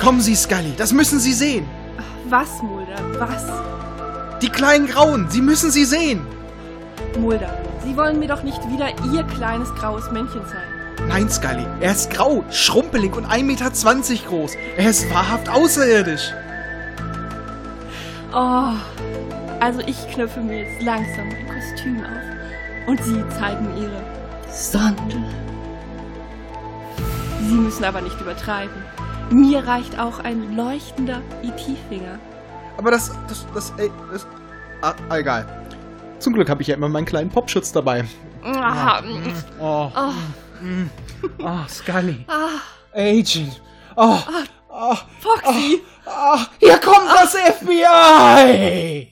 Kommen Sie, Scully, das müssen Sie sehen. Was, Mulder? Was? Die kleinen Grauen, Sie müssen sie sehen. Mulder, Sie wollen mir doch nicht wieder Ihr kleines graues Männchen zeigen. Nein, Scully, er ist grau, schrumpelig und 1,20 Meter groß. Er ist wahrhaft außerirdisch. Oh, also ich knöpfe mir jetzt langsam mein Kostüm auf und Sie zeigen Ihre Sonde. Sie müssen aber nicht übertreiben. Mir reicht auch ein leuchtender IT-Finger. Aber das, das, das, ey, das, ah, egal. Zum Glück habe ich ja immer meinen kleinen Popschutz dabei. Ah, Oh, oh, oh, Scully. ah, Agent. Oh, oh, Foxy! oh, hier kommt das FBI!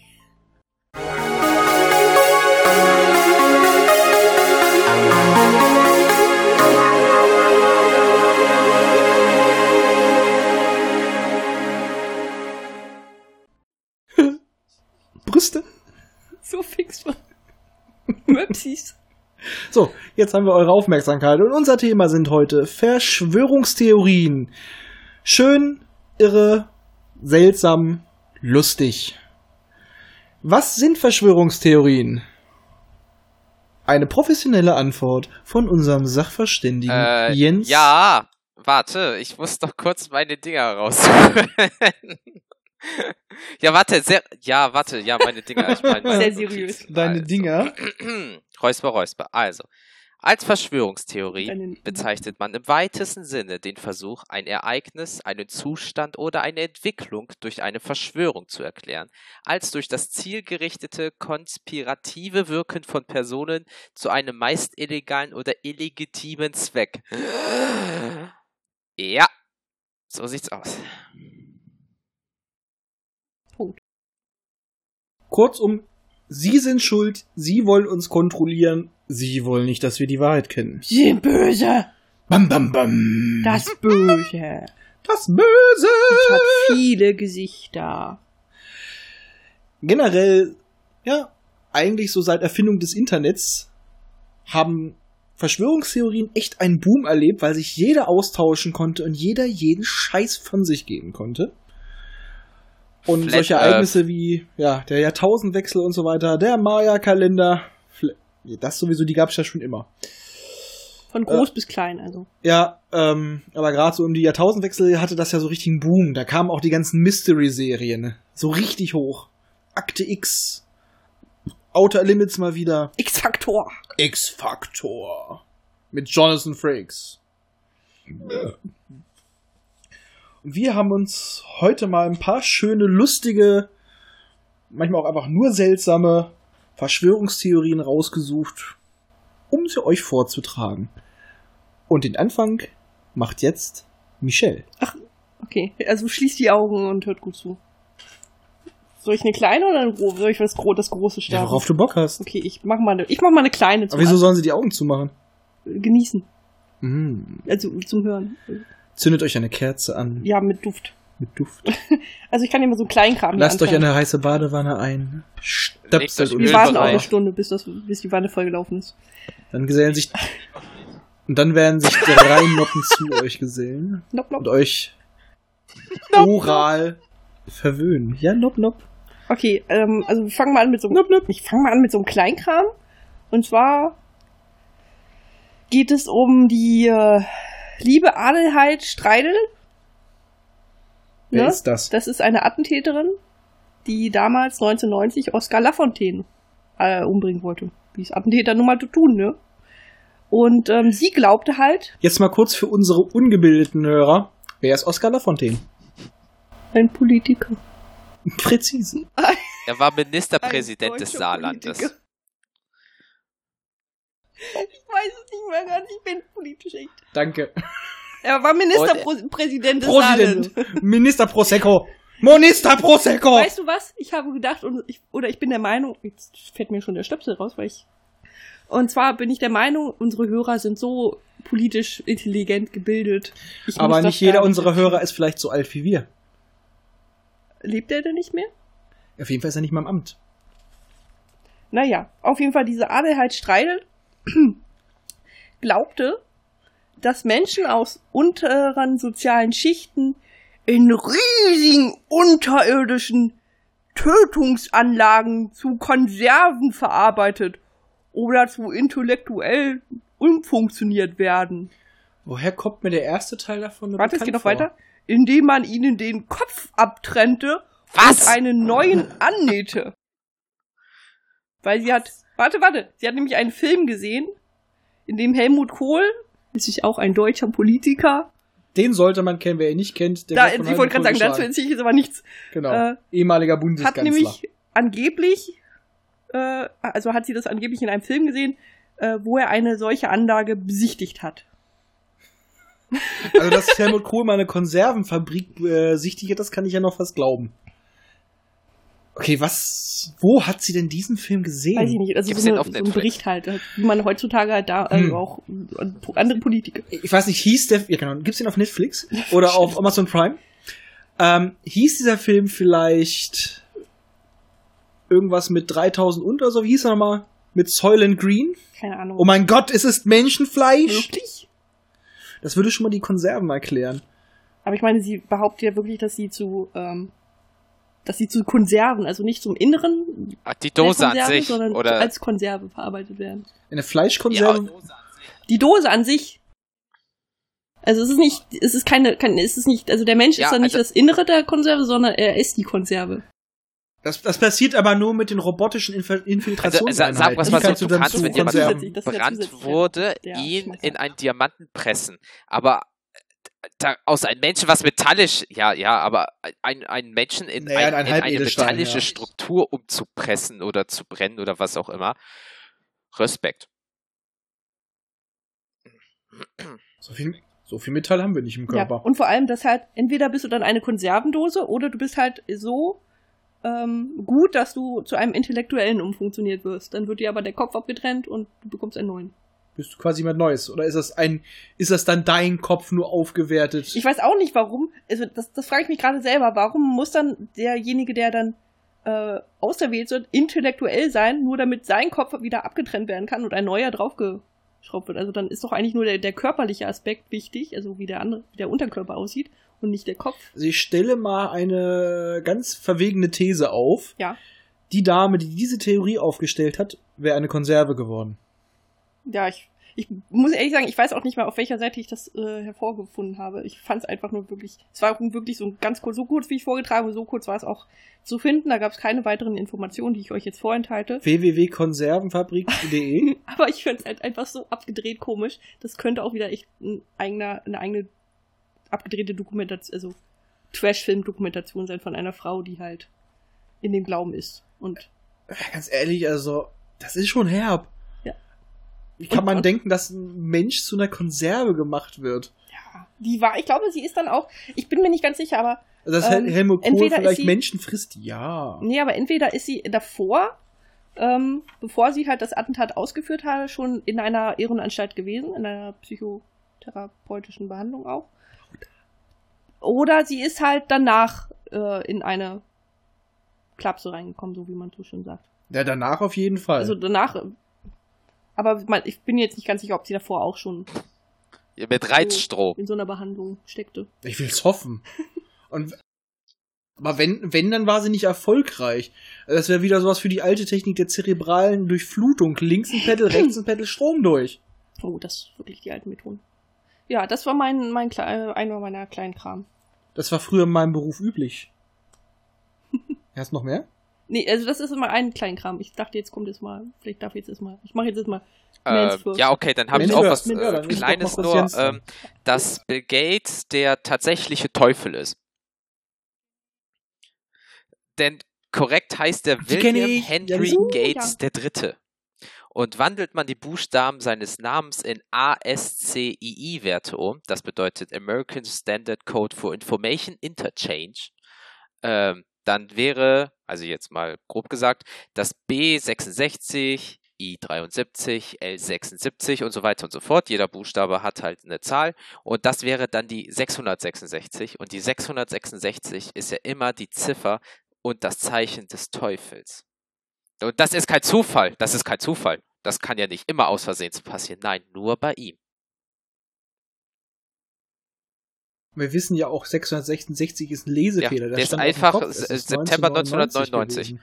So fix von Möpsis. So, jetzt haben wir eure Aufmerksamkeit und unser Thema sind heute Verschwörungstheorien. Schön, irre, seltsam, lustig. Was sind Verschwörungstheorien? Eine professionelle Antwort von unserem Sachverständigen Äh, Jens. Ja, warte, ich muss doch kurz meine Dinger rausholen. ja, warte, sehr, ja, warte, ja, meine Dinger. Ich meine, meine Sehr seriös. Deine also. Dinger. Räusper, Räusper. Also, als Verschwörungstheorie bezeichnet man im weitesten Sinne den Versuch, ein Ereignis, einen Zustand oder eine Entwicklung durch eine Verschwörung zu erklären, als durch das zielgerichtete, konspirative Wirken von Personen zu einem meist illegalen oder illegitimen Zweck. Ja, so sieht's aus. Kurzum, Sie sind schuld, Sie wollen uns kontrollieren, Sie wollen nicht, dass wir die Wahrheit kennen. Sie sind böse! Bam, bam, bam. Das Böse! das Böse. Es hat viele Gesichter. generell, ja, eigentlich so seit Erfindung des Internets haben Verschwörungstheorien echt einen Boom erlebt, weil sich jeder austauschen konnte und jeder jeden Scheiß von sich geben konnte. Und Flat solche Earth. Ereignisse wie, ja, der Jahrtausendwechsel und so weiter, der Maya-Kalender, das sowieso, die gab es ja schon immer. Von groß bis klein, also. Ja, ähm, aber gerade so um die Jahrtausendwechsel hatte das ja so richtig einen Boom. Da kamen auch die ganzen Mystery-Serien so richtig hoch. Akte X, Outer Limits mal wieder. X-Faktor! X-Factor. Mit Jonathan Frakes. Wir haben uns heute mal ein paar schöne, lustige, manchmal auch einfach nur seltsame Verschwörungstheorien rausgesucht, um sie euch vorzutragen. Und den Anfang macht jetzt Michelle. Okay, also schließt die Augen und hört gut zu. Soll ich eine kleine oder eine große? Soll ich was gro das große Ja, starten? worauf du Bock hast. Okay, ich mach mal eine, ich mach mal eine kleine Aber wieso sollen sie die Augen zumachen? genießen. Mm. Also zum Hören. Zündet euch eine Kerze an Ja, mit Duft. mit Duft. Also ich kann immer so einen Kleinkram Lasst euch eine heiße Badewanne ein. Stöpselt und Wir warten auch eine Stunde, bis, das, bis die Wanne vollgelaufen ist. Dann gesellen sich. Und dann werden sich drei Noppen zu euch gesellen Nopp, nopp. und euch oral verwöhnen. Ja, nopp, nopp. Okay, ähm, also wir fangen mal an mit so einem, Nopp, nopp. ich fange mal an mit so einem Kleinkram. Und zwar geht es um die äh, liebe Adelheid Streidel. Wer Ne? ist das? Das ist eine Attentäterin, die damals 1990 Oskar Lafontaine äh, umbringen wollte. Wie es Attentäter nun mal zu tun, ne? Und ähm, sie glaubte halt, Jetzt mal kurz für unsere ungebildeten Hörer. Wer ist Oskar Lafontaine? ein Politiker. Präzise. Er war Ministerpräsident des Saarlandes. Politiker. Ich weiß es nicht mehr ganz, ich bin politisch echt. Danke. Er war Ministerpräsident des Präsident. Minister Prosecco. Minister Prosecco. Weißt du was? Ich habe gedacht, und ich, oder ich bin der Meinung, jetzt fällt mir schon der Stöpsel raus, weil ich. Und zwar bin ich der Meinung, unsere Hörer sind so politisch intelligent gebildet. Ich Aber nicht jeder unserer Hörer ist vielleicht so alt wie wir. Lebt er denn nicht mehr? Auf jeden Fall ist er nicht mal im Amt. Naja, auf jeden Fall diese Adelheid Streidel glaubte, dass Menschen aus unteren sozialen Schichten in riesigen unterirdischen Tötungsanlagen zu Konserven verarbeitet oder zu intellektuell umfunktioniert werden. Woher kommt mir der erste Teil davon? Warte, es geht noch weiter. Indem man ihnen den Kopf abtrennte Was? und einen neuen annähte. Weil sie hat, warte, warte, sie hat nämlich einen Film gesehen, in dem Helmut Kohl, ist auch ein deutscher Politiker, Den sollte man kennen, wer ihn nicht kennt. Der da, ich wollte gerade sagen, dazu erzähle ich jetzt aber nichts. Genau. äh, Ehemaliger Hat Bundeskanzler. nämlich angeblich, äh, also hat sie das angeblich in einem Film gesehen, äh, wo er eine solche Anlage besichtigt hat. Also, dass Helmut Kohl mal eine Konservenfabrik äh, sichtig hat, das kann ich ja noch fast glauben. Okay, was, wo hat sie denn diesen Film gesehen? Weiß ich nicht, also Gibt's so, eine, auf so ein? Bericht halt, halt, wie man heutzutage halt da Hm. also auch äh, andere Politiker. Ich weiß nicht, hieß der, ja genau, gibt's den auf Netflix oder auf Amazon Prime? Ähm, hieß dieser Film vielleicht irgendwas mit 3000 und oder so? Wie hieß er nochmal? Mit Soylent Green? Keine Ahnung. Oh mein Gott, es ist Menschenfleisch? Wirklich? Das würde schon mal die Konserven erklären. Aber ich meine, sie behauptet ja wirklich, dass sie zu, ähm, dass sie zu Konserven, also nicht zum Inneren Ach, die Dose an Konserve, sich. sondern Oder als Konserve verarbeitet werden. Eine ja, Fleischkonserve? Die Dose an sich. Also es ist nicht, es ist keine, keine es ist nicht, also der Mensch Ja, ist dann nicht also- das Innere der Konserve, sondern er ist die Konserve. Das, das passiert aber nur mit den robotischen Infil Also, Infiltrationseinheiten. sa- sag was mal so, du kannst, zu wenn jemand ja verbrannt wurde, ihn in einen Diamanten pressen. Aber da, aus einem Menschen was metallisch, ja, ja, aber ein, einen Menschen in, Naja, ein, in ein in eine metallische ja. Struktur umzupressen oder zu brennen oder was auch immer. Respekt. So viel, so viel Metall haben wir nicht im Körper. Ja, und vor allem, dass halt, entweder bist du dann eine Konservendose oder du bist halt so ähm, gut, dass du zu einem Intellektuellen umfunktioniert wirst. Dann wird dir aber der Kopf abgetrennt und du bekommst einen neuen. Bist du quasi jemand Neues? Oder ist das ein, ist das dann dein Kopf nur aufgewertet? Ich weiß auch nicht warum. Also das, das frage ich mich gerade selber. Warum muss dann derjenige, der dann äh, auserwählt wird, intellektuell sein, nur damit sein Kopf wieder abgetrennt werden kann und ein neuer draufgeschraubt wird? Also dann ist doch eigentlich nur der, der körperliche Aspekt wichtig, also wie der andere, wie der Unterkörper aussieht und nicht der Kopf. Also ich stelle mal eine ganz verwegene These auf. Ja. Die Dame, die diese Theorie aufgestellt hat, wäre eine Konserve geworden. Ja, ich, ich muss ehrlich sagen, ich weiß auch nicht mehr, auf welcher Seite ich das äh, hervorgefunden habe. Ich fand es einfach nur wirklich, es war wirklich so ganz kurz, so kurz wie ich vorgetragen habe, so kurz war es auch zu finden. Da gab es keine weiteren Informationen, die ich euch jetzt vorenthalte. www.konservenfabrik.de Aber ich finde es halt einfach so abgedreht komisch. Das könnte auch wieder echt ein eigener, eine eigene abgedrehte Dokumentation, also Trash-Film-Dokumentation sein von einer Frau, die halt in dem Glauben ist. Und Ganz ehrlich, also, das ist schon herb. Wie kann Und- man und- denken, dass ein Mensch zu einer Konserve gemacht wird? ja, die war, ich glaube, sie ist dann auch, ich bin mir nicht ganz sicher, aber Also, dass Ähm, Hel Helmut Kohl vielleicht sie- Menschen frisst? Ja. Nee, aber entweder ist sie davor, ähm, bevor sie halt das Attentat ausgeführt hat, schon in einer Irrenanstalt gewesen, in einer psychotherapeutischen Behandlung auch. Oder sie ist halt danach äh, in eine Klapse reingekommen, so wie man so schön sagt. Ja, danach auf jeden Fall. Also danach. Äh, Aber ich bin jetzt nicht ganz sicher, ob sie davor auch schon Mit Reizstrom. in so einer Behandlung steckte. Ich will's hoffen. Und aber wenn, wenn, dann war sie nicht erfolgreich. Das wäre wieder sowas für die alte Technik der zerebralen Durchflutung. Links ein Pedal, rechts ein Pedal, Strom durch. Oh, das ist wirklich die alten Methoden. Ja, das war mein, mein Kle- einer meiner kleinen Kram. Das war früher in meinem Beruf üblich. Hast du noch mehr? Nee, also das ist immer ein Kleinkram. Ich dachte, jetzt kommt jetzt mal, vielleicht darf ich jetzt erstmal, ich mache jetzt erstmal Äh, ja, okay, dann habe ich auch was Ja, äh, Kleines nur, ähm, dass Bill Gates der tatsächliche Teufel ist. Denn korrekt heißt er William. Henry Ja, so, Gates der Dritte. Und wandelt man die Buchstaben seines Namens in ASCII-Werte um, das bedeutet American Standard Code for Information Interchange, ähm, dann wäre, also jetzt mal grob gesagt, das B66, I73, L76 und so weiter und so fort. Jeder Buchstabe hat halt eine Zahl und das wäre dann die 666 und die 666 ist ja immer die Ziffer und das Zeichen des Teufels. Und das ist kein Zufall, das ist kein Zufall. Das kann ja nicht immer aus Versehen passieren. Nein, nur bei ihm. Wir wissen ja auch, 666 ist ein Lesefehler. Ja, das der ist stand auf dem einfach Kopf. Ist September 1999. gewesen.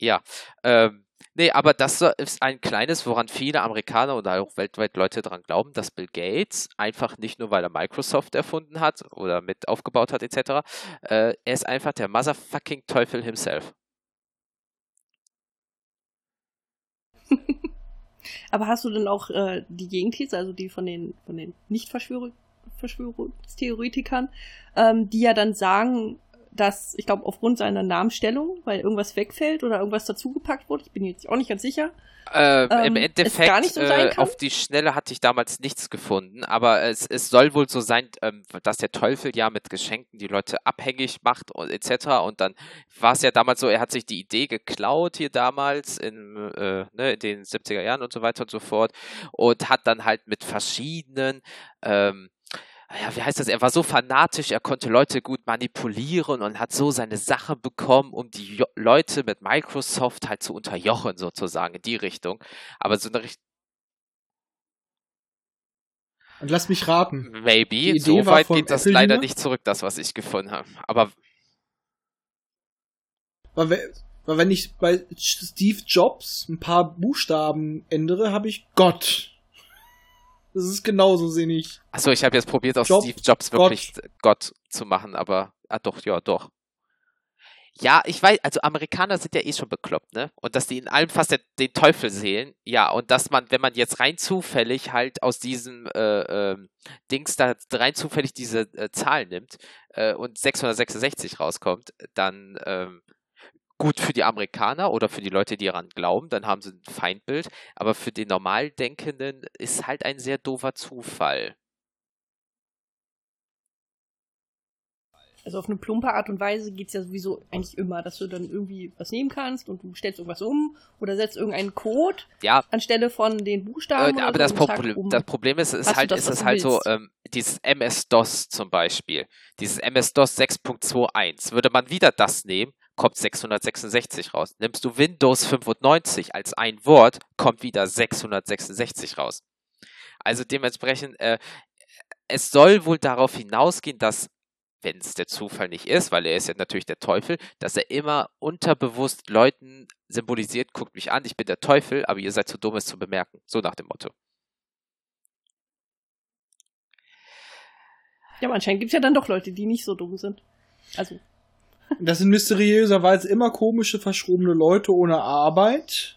Ja, ähm, nee, aber das ist ein kleines, woran viele Amerikaner und auch weltweit Leute dran glauben, dass Bill Gates einfach nicht nur, weil er Microsoft erfunden hat oder mit aufgebaut hat, etc., äh, er ist einfach der motherfucking Teufel himself. Aber hast du denn auch äh, die Gegenthese, also die von den, von den Nicht-Verschwörungstheoretikern, ähm, die ja dann sagen, dass, ich glaube, aufgrund seiner Namenstellung, weil irgendwas wegfällt oder irgendwas dazugepackt wurde, ich bin jetzt auch nicht ganz sicher, Äh, Ähm, Im Endeffekt, so äh, auf die Schnelle hatte ich damals nichts gefunden, aber es, es soll wohl so sein, ähm, dass der Teufel ja mit Geschenken die Leute abhängig macht und etc. Und dann war es ja damals so, er hat sich die Idee geklaut hier damals in, äh, ne, in den 70er Jahren und so weiter und so fort und hat dann halt mit verschiedenen ähm, ja, wie heißt das? Er war so fanatisch, er konnte Leute gut manipulieren und hat so seine Sache bekommen, um die jo Leute mit Microsoft halt zu unterjochen, sozusagen, in die Richtung. Aber so eine Richtung, Und lass mich raten. Maybe, so weit geht das Apple leider nicht zurück, das, was ich gefunden habe. Aber Weil, we- weil wenn ich bei Steve Jobs ein paar Buchstaben ändere, habe ich Gott. Das ist genauso sinnig. Achso, ich habe jetzt probiert, aus Job, Steve Jobs wirklich Gott. zu machen, aber ah doch, ja, doch. Ja, ich weiß, also Amerikaner sind ja eh schon bekloppt, ne? Und dass die in allem fast den, den Teufel sehen, ja, und dass man, wenn man jetzt rein zufällig halt aus diesem äh, ähm, Dings da rein zufällig diese äh, Zahl nimmt äh, und 666 rauskommt, dann ähm, gut für die Amerikaner oder für die Leute, die daran glauben, dann haben sie ein Feindbild, aber für den Normaldenkenden ist halt ein sehr doofer Zufall. also auf eine plumpe Art und Weise geht's ja sowieso eigentlich immer, dass du dann irgendwie was nehmen kannst und du stellst irgendwas um oder setzt irgendeinen Code Ja, anstelle von den Buchstaben. Äh, aber so das, zack, Problem, um. das Problem ist, ist hast halt, das, ist es halt so, ähm, dieses MS-DOS zum Beispiel, dieses MS-DOS 6.21, würde man wieder das nehmen, kommt 666 raus. Nimmst du Windows 95 als ein Wort, kommt wieder 666 raus. Also dementsprechend, äh, es soll wohl darauf hinausgehen, dass wenn es der Zufall nicht ist, weil er ist ja natürlich der Teufel, dass er immer unterbewusst Leuten symbolisiert, guckt mich an, ich bin der Teufel, aber ihr seid zu dumm, es zu bemerken. So nach dem Motto. Ja, aber anscheinend gibt's ja dann doch Leute, die nicht so dumm sind. Also, Das sind mysteriöserweise immer komische, verschrobene Leute ohne Arbeit.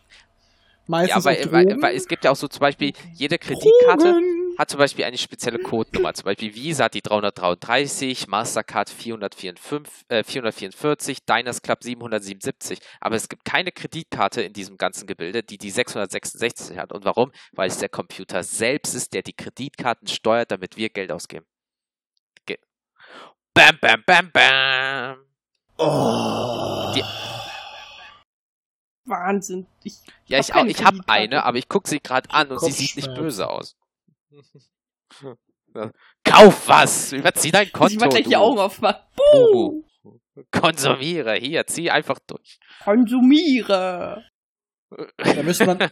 Ja, Meistens weil, auf weil, weil es gibt ja auch so zum Beispiel, jede Kreditkarte Drogen. hat zum Beispiel eine spezielle Codenummer. Zum Beispiel Visa hat die 333, Mastercard 444, äh, 444, Diners Club 777. Aber es gibt keine Kreditkarte in diesem ganzen Gebilde, die die 666 hat. Und warum? Weil es der Computer selbst ist, der die Kreditkarten steuert, damit wir Geld ausgeben. Ge bam, bam, bam, bam. Oh. Die- Wahnsinn. Ich, Ja, hab ich, auch, ich habe eine, aber ich gucke sie gerade an und sie sieht nicht böse aus. Kauf was! Überzieh dein muss ich Konto. mal gleich du die Augen aufmachen. Buh! Konsumiere. Hier, zieh einfach durch. Konsumiere. Da müsste man, da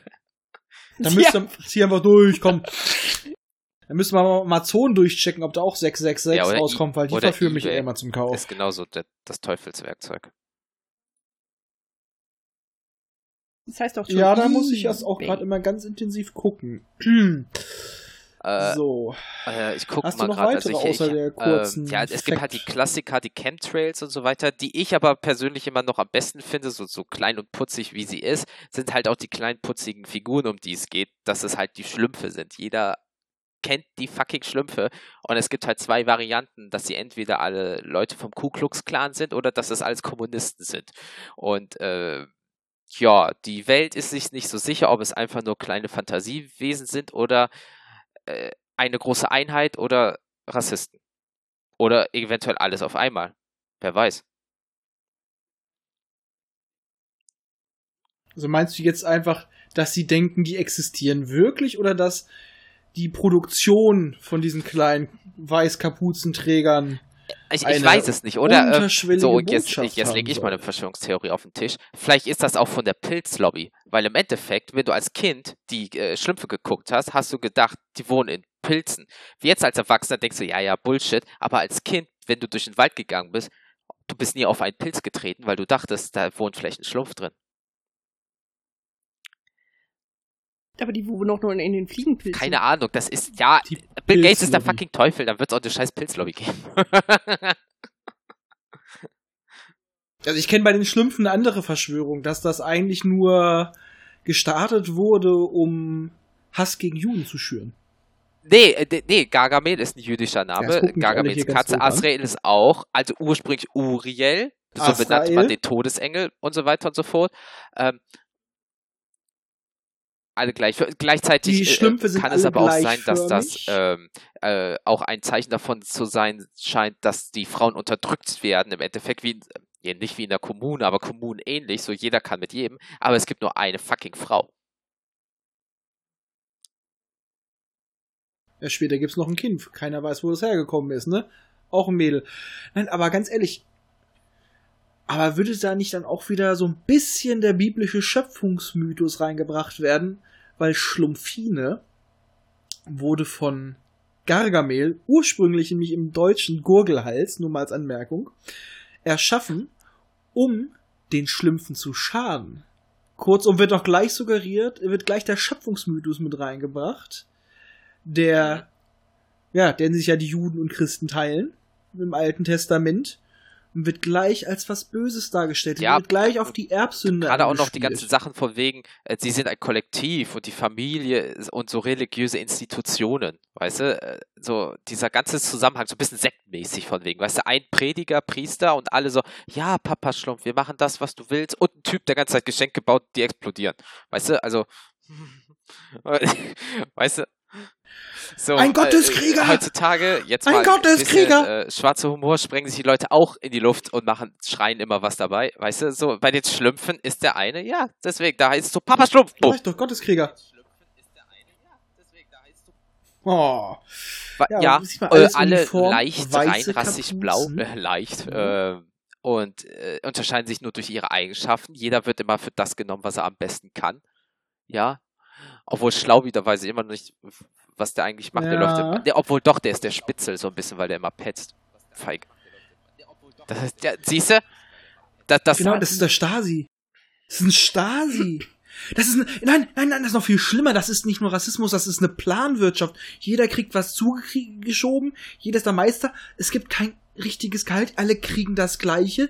Ja. müsste, zieh einfach durch, komm. Da müssen wir mal Amazon durchchecken, ob da auch 666 Ja, rauskommt, weil die verführen mich eBay. immer zum Kauf. Ist genauso der, das Teufelswerkzeug. Das heißt doch schon. Ja, da muss ich erst auch gerade immer ganz intensiv gucken. Äh, so. äh, ich gucke Hast du mal noch gerade. weitere Also ich, außer ich, der kurzen äh, ja, es gibt halt die Fact? Klassiker, die Chemtrails und so weiter, die ich aber persönlich immer noch am besten finde, so, so klein und putzig wie sie ist, sind halt auch die kleinen putzigen Figuren, um die es geht, dass es halt die Schlümpfe sind. Jeder kennt die fucking Schlümpfe und es gibt halt zwei Varianten, dass sie entweder alle Leute vom Ku Klux Klan sind oder dass es alles Kommunisten sind. Und äh, ja, die Welt ist sich nicht so sicher, ob es einfach nur kleine Fantasiewesen sind oder äh, eine große Einheit oder Rassisten. Oder eventuell alles auf einmal. Wer weiß. Also meinst du jetzt einfach, dass sie denken, die existieren wirklich oder dass die Produktion von diesen kleinen Weißkapuzenträgern Ich, ich weiß es nicht, oder? Äh, unterschwellige so, jetzt, jetzt lege ich mal eine soll? Verschwörungstheorie auf den Tisch. Vielleicht ist das auch von der Pilzlobby. Weil im Endeffekt, wenn du als Kind die äh, Schlümpfe geguckt hast, hast du gedacht, die wohnen in Pilzen. Wie jetzt als Erwachsener denkst du, ja, ja, Bullshit, aber als Kind, wenn du durch den Wald gegangen bist, du bist nie auf einen Pilz getreten, weil du dachtest, da wohnt vielleicht ein Schlumpf drin. Aber die wohnen doch nur in den Fliegenpilzen. Keine Ahnung, das ist, ja, Die Bill Gates ist der fucking Teufel, dann wird es auch eine scheiß Pilzlobby geben. Also ich kenne bei den Schlümpfen eine andere Verschwörung, dass das eigentlich nur gestartet wurde, um Hass gegen Juden zu schüren. Nee, äh, nee, Gargamel ist ein jüdischer Ja, Name. alle Gargamels Katze. Azrael ist auch, also ursprünglich Uriel, so Azrael. benannte man den Todesengel und so weiter und so fort. Ähm, alle gleich. Gleichzeitig äh, kann es aber auch sein, dass das ähm, äh, auch ein Zeichen davon zu sein scheint, dass die Frauen unterdrückt werden. Im Endeffekt wie, in- ja, nicht wie in der Kommune, aber kommunenähnlich, so jeder kann mit jedem, aber es gibt nur eine fucking Frau. Ja, später gibt's noch ein Kind. Keiner weiß, wo das hergekommen ist, ne? Auch ein Mädel. Nein, aber ganz ehrlich. Aber würde da nicht dann auch wieder so ein bisschen der biblische Schöpfungsmythos reingebracht werden? Weil Schlumpfine wurde von Gargamel, ursprünglich nämlich im deutschen Gurgelhals, nur mal als Anmerkung, erschaffen, um den Schlümpfen zu schaden. Kurzum wird auch gleich suggeriert, wird gleich der Schöpfungsmythos mit reingebracht, der, ja, den sich ja die Juden und Christen teilen im Alten Testament und wird gleich als was Böses dargestellt. Ja, wird gleich auf die Erbsünde Gerade auch noch die ganzen Sachen von wegen, äh, sie sind ein Kollektiv und die Familie und so religiöse Institutionen, weißt du, äh, so dieser ganze Zusammenhang, so ein bisschen sektmäßig von wegen, weißt du, ein Prediger, Priester und alle so, ja, Papa Schlumpf, wir machen das, was du willst und ein Typ, der ganze Zeit Geschenke baut, die explodieren, weißt du, also, weißt du, so, Ein Gotteskrieger! Äh, heutzutage, jetzt Ein mal Gotteskrieger! bisschen, äh, schwarzer Humor, sprengen sich die Leute auch in die Luft und machen, schreien immer was dabei. Weißt du, so bei den Schlümpfen ist der eine, ja, deswegen, da heißt es so Papa Schlumpf. Ich doch, Gotteskrieger. Schlümpfen ist der eine, ja, deswegen, da heißt es Oh. Ja, Ja, äh, alles alle uniform, leicht rein weiße rassig Kapuzen. blau, äh, leicht, Ja. äh, und äh, unterscheiden sich nur durch ihre Eigenschaften. Jeder wird immer für das genommen, was er am besten kann. Ja. Obwohl Schlaubi, weiß ich immer noch nicht, was der eigentlich macht. Der Ja. läuft immer, der, obwohl doch, der ist der Spitzel so ein bisschen, weil der immer petzt. Feig. Das ist, ja, siehste? Das, das, Genau, das ist der Stasi. Das ist ein Stasi. Das ist ein, nein, nein, nein, das ist noch viel schlimmer. Das ist nicht nur Rassismus, das ist eine Planwirtschaft. Jeder kriegt was zugeschoben, jeder ist der Meister. Es gibt kein richtiges Gehalt, alle kriegen das Gleiche.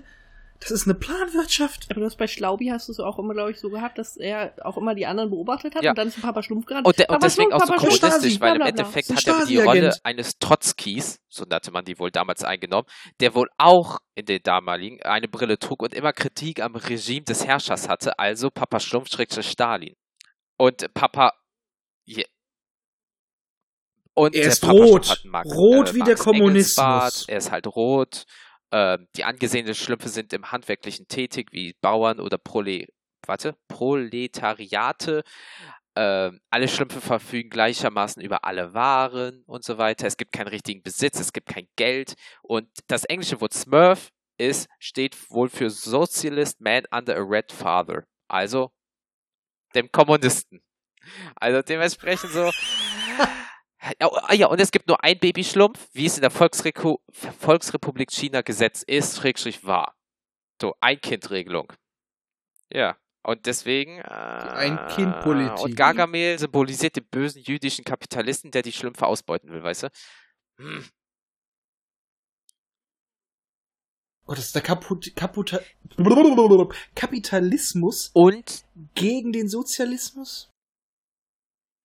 Das ist eine Planwirtschaft. Aber du hast bei Schlaubi hast du es auch immer, glaube ich, so gehabt, dass er auch immer die anderen beobachtet hat Ja. und dann zu Papa Schlumpf gerannt. Und, der, und Papa deswegen auch so Schlumpf, Papa Schlumpf, kommunistisch, weil im. Endeffekt So hat er die. Rolle eines Trotzkis, so nannte man die wohl damals eingenommen, der wohl auch in den damaligen eine Brille trug und immer Kritik am Regime des Herrschers hatte, also Papa Schlumpf Stalin. Und Papa. Je, und Er ist Papa rot. Rot wie der. Kommunismus. Er ist halt rot. Ähm, die angesehenen Schlümpfe sind im Handwerklichen tätig, wie Bauern oder Prole warte, Proletariate. Ähm, alle Schlümpfe verfügen gleichermaßen über alle Waren und so weiter. Es gibt keinen richtigen Besitz, es gibt kein Geld. Und das englische Wort Smurf ist, steht wohl für Socialist Man under a Red Father. Also dem Kommunisten. Also dementsprechend so. Ja, ah ja, und es gibt nur ein Babyschlumpf, wie es in der Volksreku Volksrepublik China Gesetz ist, schrägstrich war. So, Ein-Kind-Regelung. Ja, und deswegen. Äh, Ein-Kind-Politik. Und Gargamel symbolisiert den bösen jüdischen Kapitalisten, der die Schlümpfe ausbeuten will, weißt du? Hm. Oh, das ist der Kaput Kaputa Kapitalismus Und gegen den Sozialismus?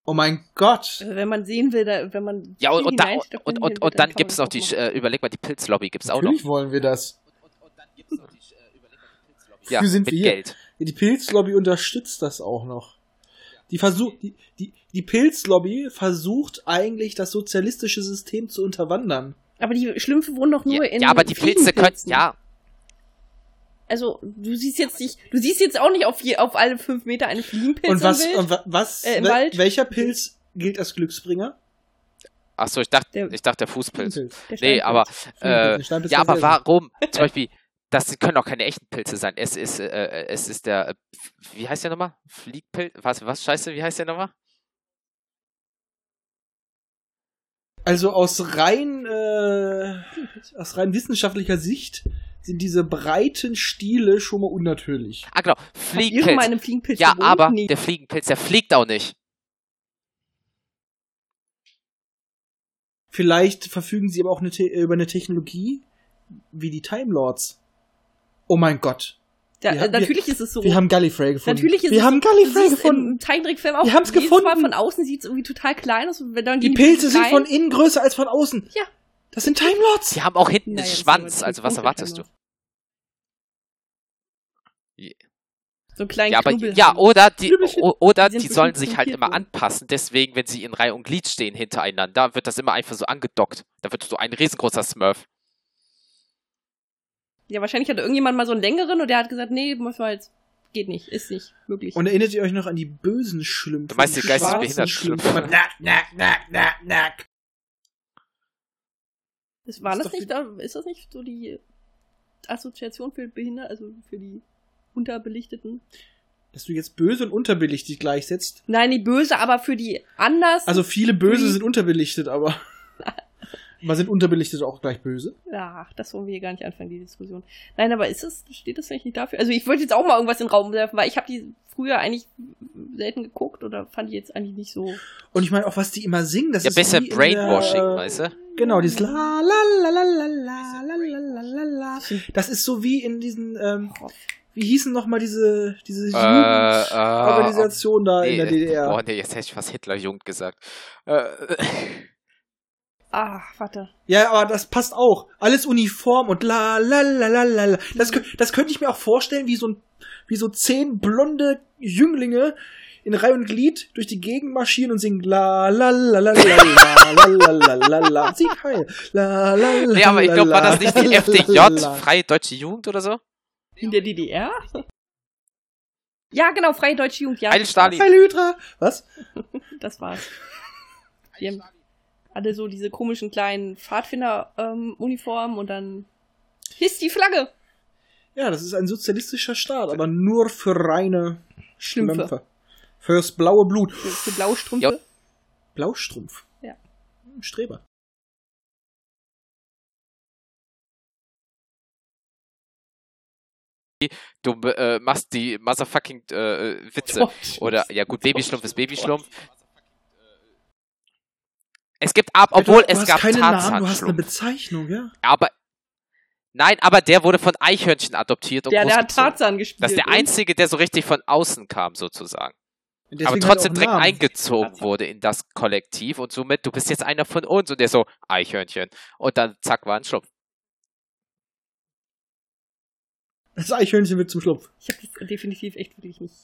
Oh mein Gott. Also wenn man sehen will, da, wenn man ja, und, und, da, hineinsteckt, und, dann und, und dann einfach gibt es noch die, äh, überleg mal, die Pilzlobby gibt es auch noch. Natürlich wollen wir das. Ja, Wofür sind mit wir hier? Geld. Die Pilzlobby unterstützt das auch noch. Die versucht, die, die, die Pilzlobby versucht eigentlich das sozialistische System zu unterwandern. Aber die Schlümpfe wohnen doch nur Ja, in ja, aber die Pilze können, ja, Also, du siehst jetzt nicht, du siehst jetzt auch nicht auf, je, auf alle fünf Meter eine Fliegenpilz Und was, im Bild. und wa- was, Äh, im wel- Wald? welcher Pilz gilt als Glücksbringer? Achso, ich dachte, Der- ich dachte der Fußpilz. Der Nee, aber, äh, ja, aber warum? Zum Beispiel, das können auch keine echten Pilze sein. Es ist, äh, es ist der, äh, wie heißt der nochmal? Fliegpilz? Was, was, scheiße, wie heißt der nochmal? Also aus rein, äh, aus rein wissenschaftlicher Sicht sind diese breiten Stiele schon mal unnatürlich. Ah, genau. Fliegenpilz. mal einem Fliegenpilz Ja, aber Nee. der Fliegenpilz, der fliegt auch nicht. Vielleicht verfügen sie aber auch eine Te über eine Technologie wie die Time Lords. Oh mein Gott. Ja, wir äh, haben- natürlich ist es so. Wir haben Gallifrey gefunden. Natürlich ist wir es haben so. Gallifrey gefunden. Im Zeichentrickfilm auch. Wir haben's jedes gefunden. Mal von außen sieht es irgendwie total klein aus. Und wenn dann Die Pilze sind rein- von innen größer als von außen. Ja. Das sind Time Lords. Sie haben auch hinten Naja, einen Schwanz, also was erwartest du? So einen kleinen Ja, aber ja, oder die oder Die die sollen sich halt immer anpassen. Deswegen, wenn sie in Reihe und Glied stehen hintereinander, wird das immer einfach so angedockt. Da wird so ein riesengroßer Smurf. Ja, wahrscheinlich hatte irgendjemand mal so einen längeren und der hat gesagt, nee, muss man jetzt, geht nicht, ist nicht möglich. Und erinnert ihr euch noch an die bösen Schlümpfe? Du meinst die geistig schwarzen behinderten Schlümpfe? Schlümpfe? Nack, nack, nack, nack, nack. Das war ist das doch nicht, da- ist das nicht so die Assoziation für Behinderte, also für die Unterbelichteten? Dass du jetzt böse und unterbelichtet gleichsetzt. Nein, die böse, aber für die anders. Also viele Böse sind unterbelichtet, aber. aber sind unterbelichtet auch gleich böse? Ach, das wollen wir hier gar nicht anfangen, die Diskussion. Nein, aber ist das, steht das eigentlich nicht dafür? Also ich wollte jetzt auch mal irgendwas in den Raum werfen, weil ich habe die früher eigentlich selten geguckt oder fand die jetzt eigentlich nicht so. Und ich meine auch, was die immer singen, das Ja, ist besser wie in Brainwashing, der, weißt du? Genau, dieses la la la la la la la la la la. Das ist so wie in diesen, ähm, wie hießen noch mal diese diese Äh, Jugendorganisation da in der nee, DDR? Oh nee, jetzt hätte ich fast Hitlerjugend gesagt. Äh, Ah, warte. Ja, aber das passt auch. Alles uniform und la la la la la la. Das, das könnte ich mir auch vorstellen, wie so ein, wie so zehn blonde Jünglinge in Reihe und Glied durch die Gegend marschieren und singen la la la la la la la la la la la. Sieg heil. La la la. nee, aber ich glaube, war das nicht die la, la, FDJ, la. Freie Deutsche Jugend oder so? In der DDR? Ja, genau, Freie Deutsche Jugend, ja. Heil Stalin. Heil Hydra. Was? Das war's. Die haben alle so diese komischen kleinen Pfadfinder-Uniformen und dann hisst die Flagge. Ja, das ist ein sozialistischer Staat, aber nur für reine Schlümpfe. Schlümpfe. Fürs blaue Blut. Für, für Blaustrümpfe. Ja. Blaustrumpf. Ja. Streber. Du äh, machst die motherfucking äh, Witze. Trott. Oder, ja gut, Babyschlumpf ist Babyschlumpf. Es gibt ab, obwohl du es gab keine Namen, du hast eine. Bezeichnung, ja? Aber, nein, aber der wurde von Eichhörnchen adoptiert und Der, der hat. Tarzan gespielt. Das ist der und- einzige, der so richtig von außen kam, sozusagen. Deswegen aber er trotzdem direkt Namen. eingezogen wurde in das Kollektiv und somit, du bist jetzt einer von uns und der so, Eichhörnchen. Und dann zack, war ein Schlumpf. Das Eichhörnchen wird zum Schlumpf. Ich habe das definitiv echt wirklich nicht.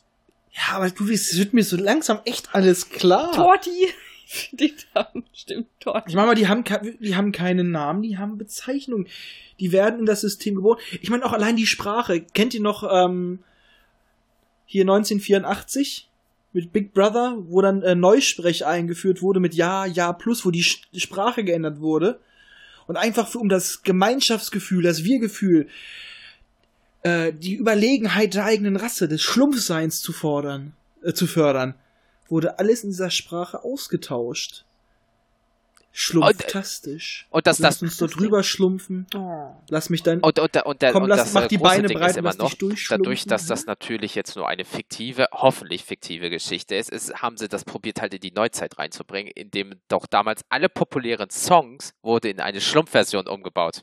Ja, aber du, es wird mir so langsam echt alles klar. Torti! Die Namen, stimmt, Torti. Ich meine mal, die haben, die haben keinen Namen, die haben Bezeichnungen. Die werden in das System geboren. Ich meine auch allein die Sprache. Kennt ihr noch ähm, hier 1984 mit Big Brother, wo dann äh, Neusprech eingeführt wurde mit Ja, Ja plus, wo die Sch Sprache geändert wurde. Und einfach für, um das Gemeinschaftsgefühl, das Wir-Gefühl, äh, die Überlegenheit der eigenen Rasse, des Schlumpfseins zu fordern, äh, zu fördern, wurde alles in dieser Sprache ausgetauscht. Schlumpftastisch. Und das, Lass das, uns dort drüber schlumpfen. Oh. Lass mich dann. und, und, und, der, Komm, und lass- das mach äh, die Beine Ding breit ist und immer lass dich noch, durchschlumpfen. dadurch, dass das natürlich jetzt nur eine fiktive, hoffentlich fiktive Geschichte ist, ist, haben sie das probiert halt in die Neuzeit reinzubringen, indem doch damals alle populären Songs wurde in eine Schlumpfversion umgebaut.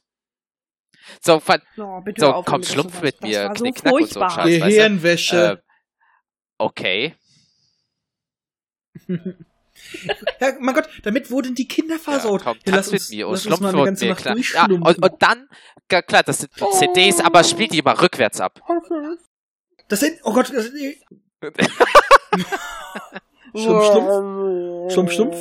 So, von, Oh, bitte so auf komm, schlumpf das mit mir, so knickknack und so ein. Scheiß? Gehirnwäsche. Äh, okay. ja, mein Gott, damit wurden die Kinder versaut. Ja, komm, Ja, lass mit uns- mir und lass uns mal eine mit ganze mir, Nacht klar. Ja, und, und dann, klar, das sind CDs, aber spielt die mal rückwärts ab. Das sind, oh Gott, das sind, Schlumpf, Schlumpf. Schlumpf, Schlumpf.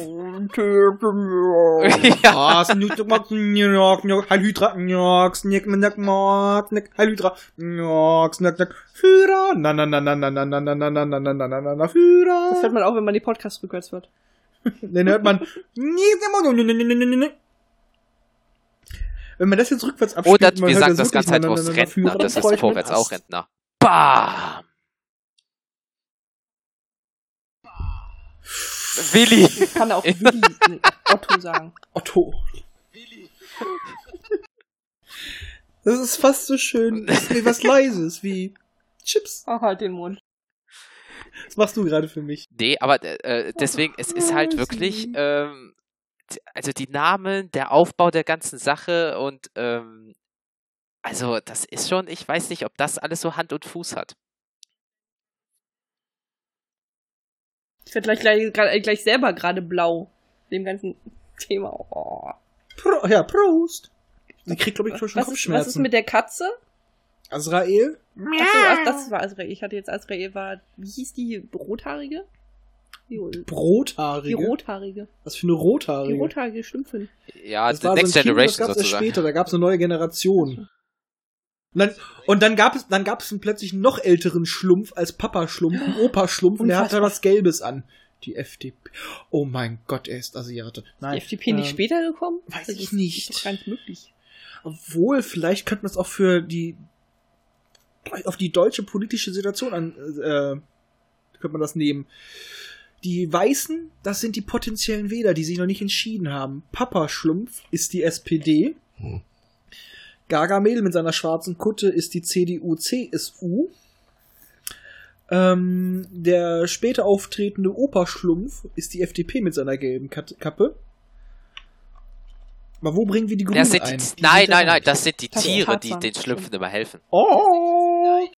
ja. Ah, Snoot, Mock, Njok, Njok, Heil Hydra, Njok, Snick, Snack, Mock, Snack, Heil Hydra, Njok, Snack, Snack, Führer, na, na, na, na, na, na, na, na, na, na, na, na, na, na, na, na, Das Führer. hört man auch, wenn man die Podcasts rückwärts hört. Dann hört man, wenn man das jetzt rückwärts abspielt, Oder man wir sagen das das ganz wirklich, halt aus Rentner, das ist vorwärts auch Rentner. Bam! Willi. Ich kann auch Willi, nee, Otto sagen. Otto. Das ist fast so schön. Das ist wie was Leises, wie Chips. Ach, halt den Mund. Was machst du gerade für mich? Nee, aber äh, deswegen, es ist halt wirklich, ähm, also die Namen, der Aufbau der ganzen Sache und ähm, also das ist schon, ich weiß nicht, ob das alles so Hand und Fuß hat. Ich werde gleich, gleich, gra- gleich selber gerade blau. Dem ganzen Thema. Oh. Pro, ja, Prost. Sie kriegt, glaube ich, schon Was ist, Kopfschmerzen. was ist mit der Katze? Azrael? Achso, ach, das war Azrael. Ich hatte jetzt Azrael war. Wie hieß die rothaarige? Die, die Brothaarige? rothaarige. Was für eine Die rothaarige? rothaarige Schlümpfin. Ja, das war Next so ein Kind, das Generation gab's erst sozusagen. später, da gab es eine neue Generation. Und dann, und dann gab es, dann gab es einen plötzlich noch älteren Schlumpf als Papa-Schlumpf, einen Opa-Schlumpf, und der hatte was Gelbes an. Die FDP. Oh mein Gott, er ist Asiate. Nein. Die FDP nicht ähm, später gekommen? weiß Das ich ist- nicht. Ist doch gar nicht möglich. Obwohl, vielleicht könnte man es auch für die auf die deutsche politische Situation an äh, könnte man das nehmen. Die Weißen, das sind die potenziellen Wähler, die sich noch nicht entschieden haben. Papa Schlumpf ist die SPD. Hm. Gargamel mit seiner schwarzen Kutte ist die CDU-CSU. Ähm, der später auftretende Opa Schlumpf ist die FDP mit seiner gelben Kappe. Aber wo bringen wir die Grünen Das sind die, ein? Die nein, nein, nein, das sind die Tiere, die den Schlümpfen immer helfen. Oh! Ja,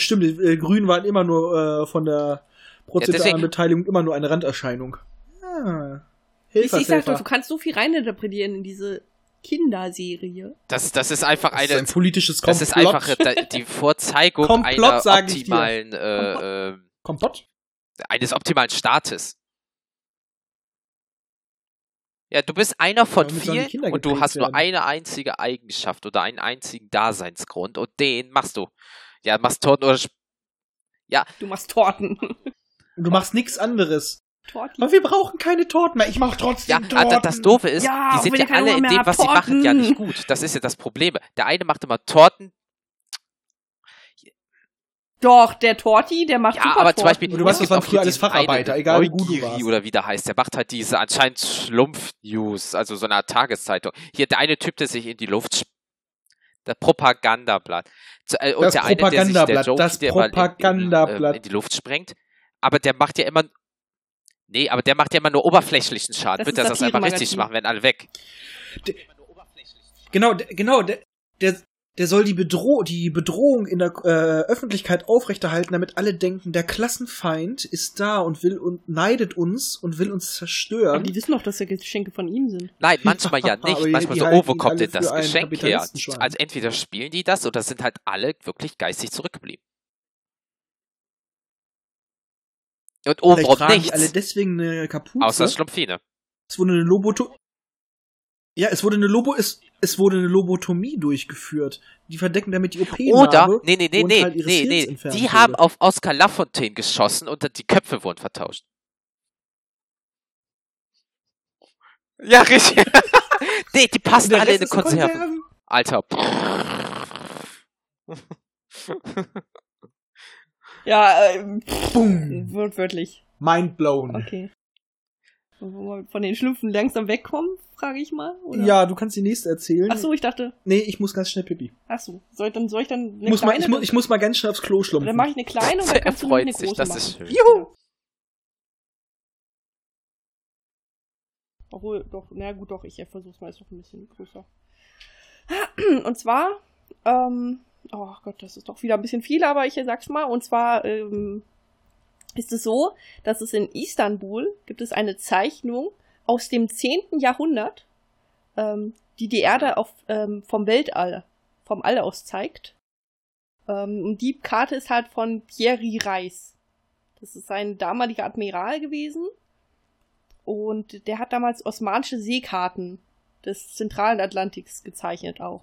stimmt, die äh, Grünen waren immer nur äh, von der prozentualen deswegen- Beteiligung immer nur eine Randerscheinung. Ah. Ich, ich sag doch, du kannst so viel reininterpretieren in diese Kinderserie. Das, das ist einfach Das ist eine, ein politisches das Komplott. ist einfach die Vorzeigung Komplott, einer optimalen, äh, äh, Komplott? eines optimalen Staates. Ja, du bist einer von vielen und du hast nur werden. eine einzige Eigenschaft oder einen einzigen Daseinsgrund und den machst du. Ja, machst Torten oder Sp- Du machst Torten. Und du machst nichts anderes. Torti. Aber wir brauchen keine Torten mehr. Ich mach trotzdem Ja, Torten. aber das Doofe ist, Ja, die sind ja alle in dem, was sie machen, ja nicht Torten. gut. Das ist ja das Problem. Der eine macht immer Torten, Doch, der Torti, der macht ja, super aber zum Beispiel, Und du weißt, es das waren auch früher hier alles Facharbeiter, egal wie gut du warst. oder wie der heißt, der macht halt diese anscheinend Schlumpf-News, also so eine Art Tageszeitung. Hier, der eine Typ, der sich in die Luft sp- der Propagandablatt. Zu- äh, Und Das der eine, der sich der Propagandablatt, Joke, das der mal in, in, Propagandablatt. in die Luft sprengt. Aber der macht ja immer. Nee, aber der macht ja immer nur oberflächlichen Schaden. Das Wird ist das das einfach richtig machen, werden alle weg. Genau, der, genau, der, der, der soll die, Bedroh die Bedrohung in der äh, Öffentlichkeit aufrechterhalten, damit alle denken, der Klassenfeind ist da und will und neidet uns und will uns Aber zerstören. die wissen doch, dass ja Geschenke von ihm sind. Nein, manchmal ja Aber nicht. Manchmal so, oh, wo kommt denn das Geschenk her? Also entweder spielen die das oder sind halt alle wirklich geistig zurückgeblieben. Und Vielleicht obenrum tragen die alle deswegen eine Kapuze. Außer Schlumpfine. es wurde eine Loboto ja, es wurde eine Lobo es, es wurde eine Lobotomie durchgeführt. Die verdecken damit die OP Oder, nee, nee, nee, und nee, halt nee, Hirns nee. Die wurde. haben auf Oscar Lafontaine geschossen und die Köpfe wurden vertauscht. Ja, richtig. nee, die passen alle in eine Konserve. Konserven. Alter. Ja, äh, Boom. wortwörtlich. Mind blown. Okay. Wollen wir mal von den Schlümpfen langsam wegkommen, frage ich mal? Oder? Ja, du kannst die nächste erzählen. Ach so, ich dachte, Nee, ich muss ganz schnell pipi. ach so, soll, dann soll ich dann eine Ich muss, mal, kleine, ich, muss, ich muss mal ganz schnell aufs Klo dann schlumpfen. mache ich eine kleine und dann Er kannst du freut eine sich, große das machen. ist schön. Juhu! Obwohl, doch, na gut, doch, ich versuch's mal, ist doch ein bisschen größer. Und zwar, ähm, oh Gott, das ist doch wieder ein bisschen viel, aber ich sag's mal, und zwar, ähm, ist es so, dass es in Istanbul gibt es eine Zeichnung aus dem 10. Jahrhundert, ähm, die die Erde auf, ähm, vom Weltall, vom All aus zeigt. Ähm, und die Karte ist halt von Thierry Reis. Das ist ein damaliger Admiral gewesen. Und der hat damals osmanische Seekarten des zentralen Atlantiks gezeichnet auch.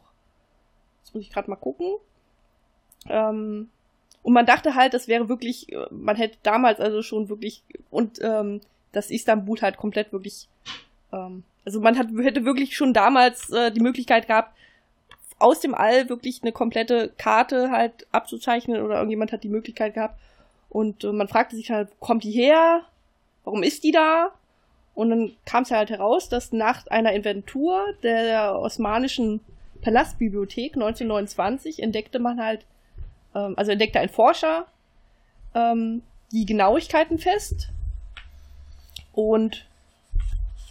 Jetzt muss ich gerade mal gucken. Ähm, und man dachte halt, das wäre wirklich, äh, man hätte damals also schon wirklich, und ähm, dass Istanbul halt komplett wirklich, ähm, also man hat, hätte wirklich schon damals äh, die Möglichkeit gehabt, aus dem All wirklich eine komplette Karte halt abzuzeichnen oder irgendjemand hat die Möglichkeit gehabt. Und äh, man fragte sich halt, kommt die her? Warum ist die da? Und dann kam es halt heraus, dass nach einer Inventur der osmanischen Palastbibliothek 1929 entdeckte man halt, ähm, also entdeckte ein Forscher ähm, die Genauigkeiten fest. Und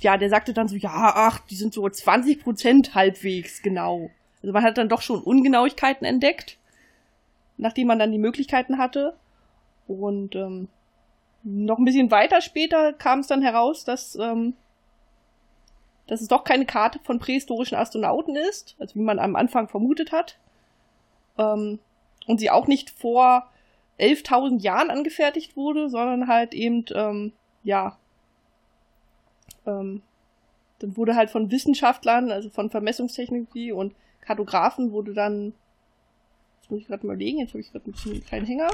ja, der sagte dann so, ja, ach, die sind so 20 Prozent halbwegs genau. Also man hat dann doch schon Ungenauigkeiten entdeckt, nachdem man dann die Möglichkeiten hatte. Und ähm, noch ein bisschen weiter später kam es dann heraus, dass, ähm, dass es doch keine Karte von prähistorischen Astronauten ist, also wie man am Anfang vermutet hat. Ähm, und sie auch nicht vor 11.000 Jahren angefertigt wurde, sondern halt eben, ähm, ja, ähm, dann wurde halt von Wissenschaftlern, also von Vermessungstechnologie und Kartografen wurde dann, jetzt muss ich gerade mal überlegen, jetzt habe ich gerade einen kleinen Hänger.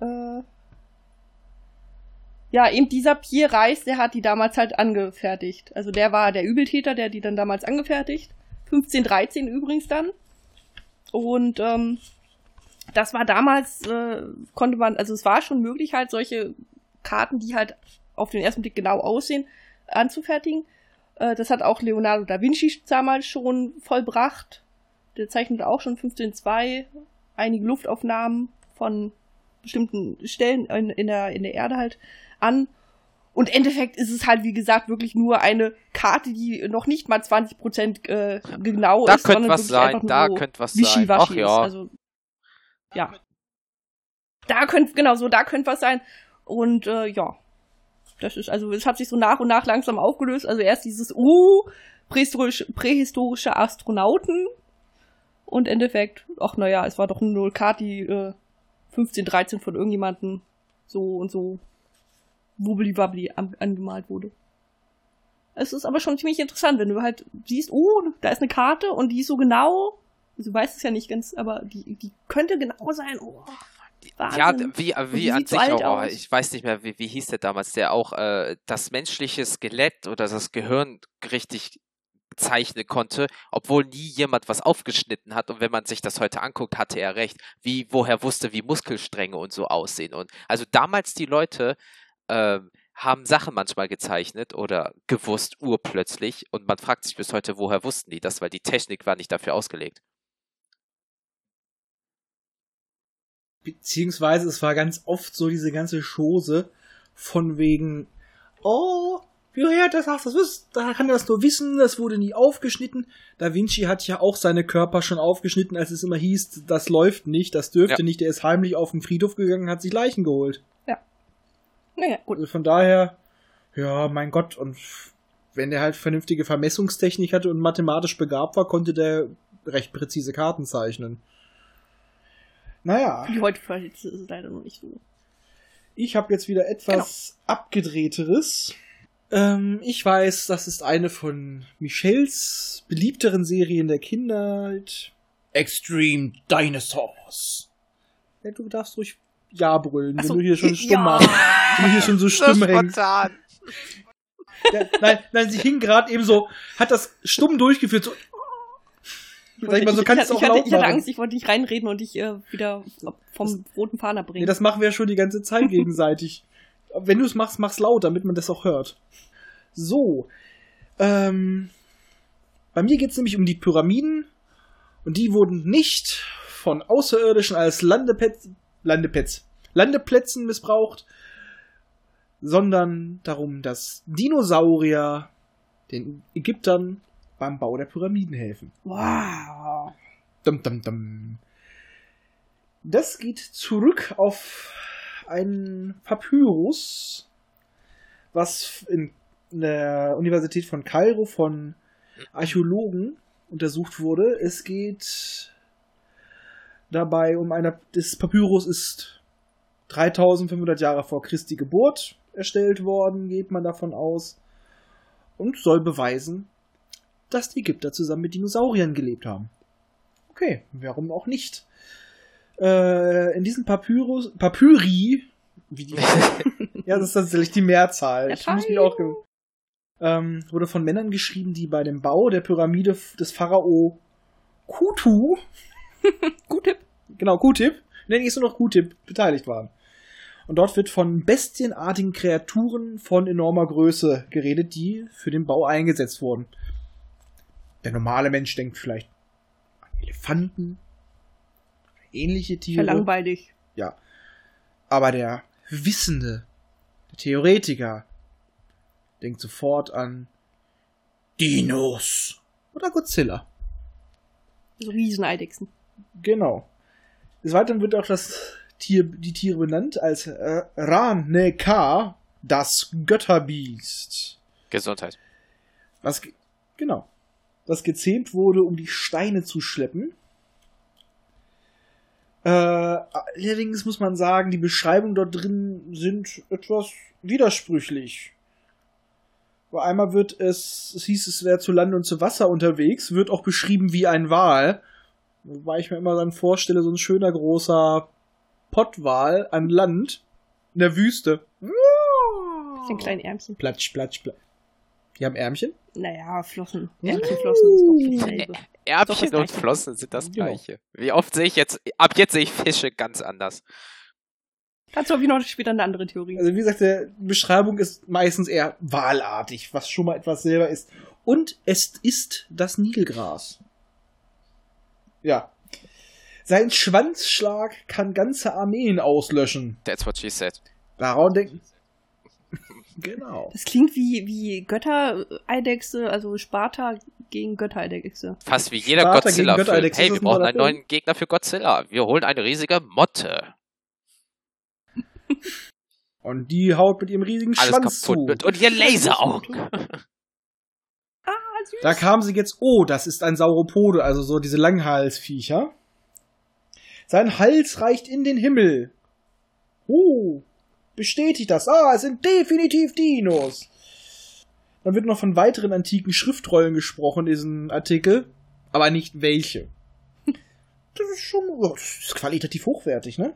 Äh, ja, eben dieser Pierre Reis, der hat die damals halt angefertigt. Also der war der Übeltäter, der die dann damals angefertigt. 1513 übrigens dann. Und ähm, das war damals, äh, konnte man, also es war schon möglich, halt solche Karten, die halt auf den ersten Blick genau aussehen, anzufertigen. Äh, das hat auch Leonardo da Vinci damals schon vollbracht. Der zeichnete auch schon 15.2 einige Luftaufnahmen von bestimmten Stellen in, in, der, in der Erde halt an. Und im Endeffekt ist es halt, wie gesagt, wirklich nur eine Karte, die noch nicht mal 20% äh, genau da ist. Da könnte was sein, da könnte was sein. Ach ja. Also, ja. Da könnte, genau so, da könnte was sein. Und äh, ja, das ist, also es hat sich so nach und nach langsam aufgelöst. Also erst dieses Uh, prähistorische, prähistorische Astronauten. Und Endeffekt, ach naja, es war doch eine Nullkarte, die äh, 15, 13 von irgendjemandem so und so wubbly-wubbly an, angemalt wurde. Es ist aber schon ziemlich interessant, wenn du halt siehst, oh, da ist eine Karte und die ist so genau. Du weißt es ja nicht ganz, aber die, die könnte genau sein. Oh, Wahnsinn. Ja, wie, wie an sich auch, oh, ich weiß nicht mehr, wie, wie hieß der damals, der auch äh, das menschliche Skelett oder das Gehirn richtig zeichnen konnte, obwohl nie jemand was aufgeschnitten hat. Und wenn man sich das heute anguckt, hatte er recht, wie, woher wusste, wie Muskelstränge und so aussehen. Und also damals die Leute äh, haben Sachen manchmal gezeichnet oder gewusst, urplötzlich. Und man fragt sich bis heute, woher wussten die das, weil die Technik war nicht dafür ausgelegt. Beziehungsweise es war ganz oft so diese ganze Chose von wegen, oh, ja, das hast du das, da kann er das nur wissen, das wurde nie aufgeschnitten. Da Vinci hat ja auch seine Körper schon aufgeschnitten, als es immer hieß, das läuft nicht, das dürfte ja. nicht, der ist heimlich auf den Friedhof gegangen und hat sich Leichen geholt. Ja. Naja, gut. Also von daher, ja, mein Gott, und wenn der halt vernünftige Vermessungstechnik hatte und mathematisch begabt war, konnte der recht präzise Karten zeichnen. Naja. Die heute ist es leider noch nicht so. Ich habe jetzt wieder etwas genau. abgedrehteres. Ähm, ich weiß, das ist eine von Michels beliebteren Serien der Kindheit. Extreme Dinosaurs. Ja, du darfst ruhig Ja brüllen, so, wenn du hier schon stumm ja. machst. Wenn du hier schon so stumm hängst. Ja, nein, nein, sie hing gerade eben so, hat das stumm durchgeführt, so Sag ich mal, so kannst du auch ich, hatte, ich hatte Angst, ich wollte dich reinreden und dich äh, wieder vom das, roten Fahner bringen. Nee, das machen wir ja schon die ganze Zeit gegenseitig. Wenn du es machst, mach's laut, damit man das auch hört. So. Ähm, bei mir geht es nämlich um die Pyramiden. Und die wurden nicht von Außerirdischen als Landeplätze, Landeplätze, Landeplätzen missbraucht, sondern darum, dass Dinosaurier den Ägyptern beim Bau der Pyramiden helfen. Wow. Dum, dum, dum. Das geht zurück auf einen Papyrus, was in der Universität von Kairo von Archäologen untersucht wurde. Es geht dabei um eine, das Papyrus ist 3500 Jahre vor Christi Geburt erstellt worden, geht man davon aus, und soll beweisen, dass die Ägypter zusammen mit Dinosauriern gelebt haben. Okay, warum auch nicht? Äh, in diesem Papyrus, Papyri, wie die, ja, das ist tatsächlich die Mehrzahl. Ich muss mich auch ähm, wurde von Männern geschrieben, die bei dem Bau der Pyramide des Pharao Kutu, Kutip, genau, Kutip, nenne ich es nur noch Kutip, beteiligt waren. Und dort wird von bestienartigen Kreaturen von enormer Größe geredet, die für den Bau eingesetzt wurden. Der normale Mensch denkt vielleicht an Elefanten, ähnliche Tiere. Verlangweilig. Ja. Aber der Wissende, der Theoretiker, denkt sofort an Dinos oder Godzilla. So Rieseneidechsen. Genau. Des Weiteren wird auch das Tier, die Tiere benannt als äh, Ra-Ne-Ka, das Götterbiest. Gesundheit. Was, ge- genau. Was gezähmt wurde, um die Steine zu schleppen. Äh, allerdings muss man sagen, die Beschreibungen dort drin sind etwas widersprüchlich. Weil einmal wird es, es hieß, es wäre zu Land und zu Wasser unterwegs, wird auch beschrieben wie ein Wal. Wobei ich mir immer dann vorstelle, so ein schöner großer Pottwal an Land in der Wüste. Den kleinen Ärmchen. Platsch, platsch, platsch. Die haben Ärmchen? Naja, Flossen. Ärmchenflossen ist doch das und. Flossen sind das Genau. gleiche. Wie oft sehe ich jetzt, ab jetzt sehe ich Fische ganz anders. Dazu habe ich noch später eine andere Theorie. Also wie gesagt, die Beschreibung ist meistens eher walartig, was schon mal etwas selber ist. Und es ist das Nilgras. Ja. Sein Schwanzschlag kann ganze Armeen auslöschen. That's what she said. Daran denken. Genau. Das klingt wie, wie Göttereidechse, also Sparta gegen Göttereidechse. Fast wie jeder Godzilla-Film. Hey, wir brauchen einen neuen Gegner für Godzilla. Wir holen eine riesige Motte. Und die haut mit ihrem riesigen Alles Schwanz kaputt zu. wird. Und ihr Laseraugen. Ah, süß. Da kamen sie jetzt, oh, das ist ein Sauropode, also so diese Langhalsviecher. Sein Hals reicht in den Himmel. Oh, bestätigt das. Ah, es sind definitiv Dinos. Dann wird noch von weiteren antiken Schriftrollen gesprochen in diesem Artikel, aber nicht welche. Das ist schon oh, das ist qualitativ hochwertig, ne?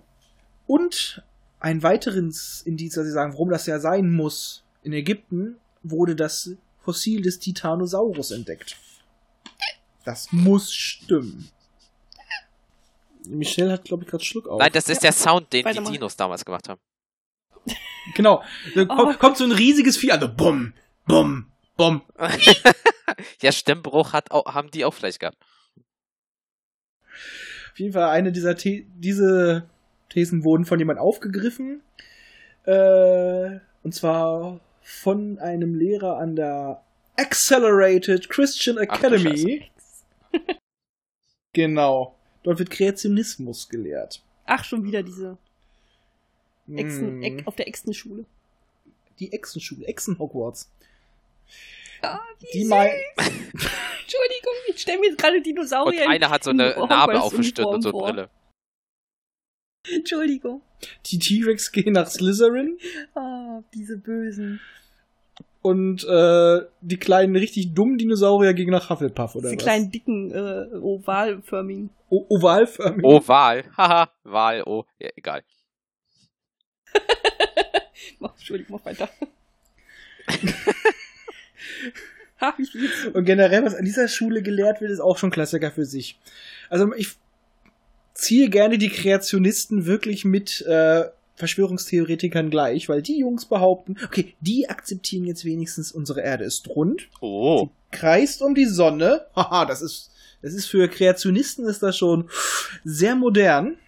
Und ein weiteres Indiz, dass sie sagen, warum das ja sein muss. In Ägypten wurde das Fossil des Titanosaurus entdeckt. Das muss stimmen. Michelle hat, glaube ich, gerade Schluck auf. Nein, das ist der Sound, den die. Dinos damals gemacht haben. Genau. Da Oh. kommt, kommt so ein riesiges Vieh, also bumm, bumm, bumm. ja, Stimmbruch hat auch, haben die auch vielleicht gehabt. Auf jeden Fall eine dieser The diese Thesen wurden von jemand aufgegriffen. Äh, und zwar von einem Lehrer an der Accelerated Christian Ach Academy. genau. Dort wird Kreationismus gelehrt. Ach, schon wieder diese Echsen, Mm. Eck, auf der Echsenschule. Die Echsenschule, Echsen-Hogwarts. Ah, wie Die süß. mal. Entschuldigung, ich stelle mir jetzt gerade Und Dinosaurier einer hat so in eine Narbe Hogwarts auf der Stirn und so Uniform Brille. Entschuldigung. Die T-Rex gehen nach Slytherin Ah, diese Bösen. und äh, die kleinen, richtig dummen Dinosaurier gehen nach Hufflepuff, oder Diese was? kleinen, dicken, äh, ovalförmigen. O ovalförmig. Oval. Haha, Wahl, oh, ja, egal. Mach, Entschuldigung, mach weiter. ha, wie so? Und generell, was an dieser Schule gelehrt wird, ist auch schon Klassiker für sich. Also ich ziehe gerne die Kreationisten wirklich mit äh, Verschwörungstheoretikern gleich, weil die Jungs behaupten, okay, die akzeptieren jetzt wenigstens, unsere Erde ist rund, Oh. kreist um die Sonne. Haha, das ist, das ist für Kreationisten ist das schon sehr modern.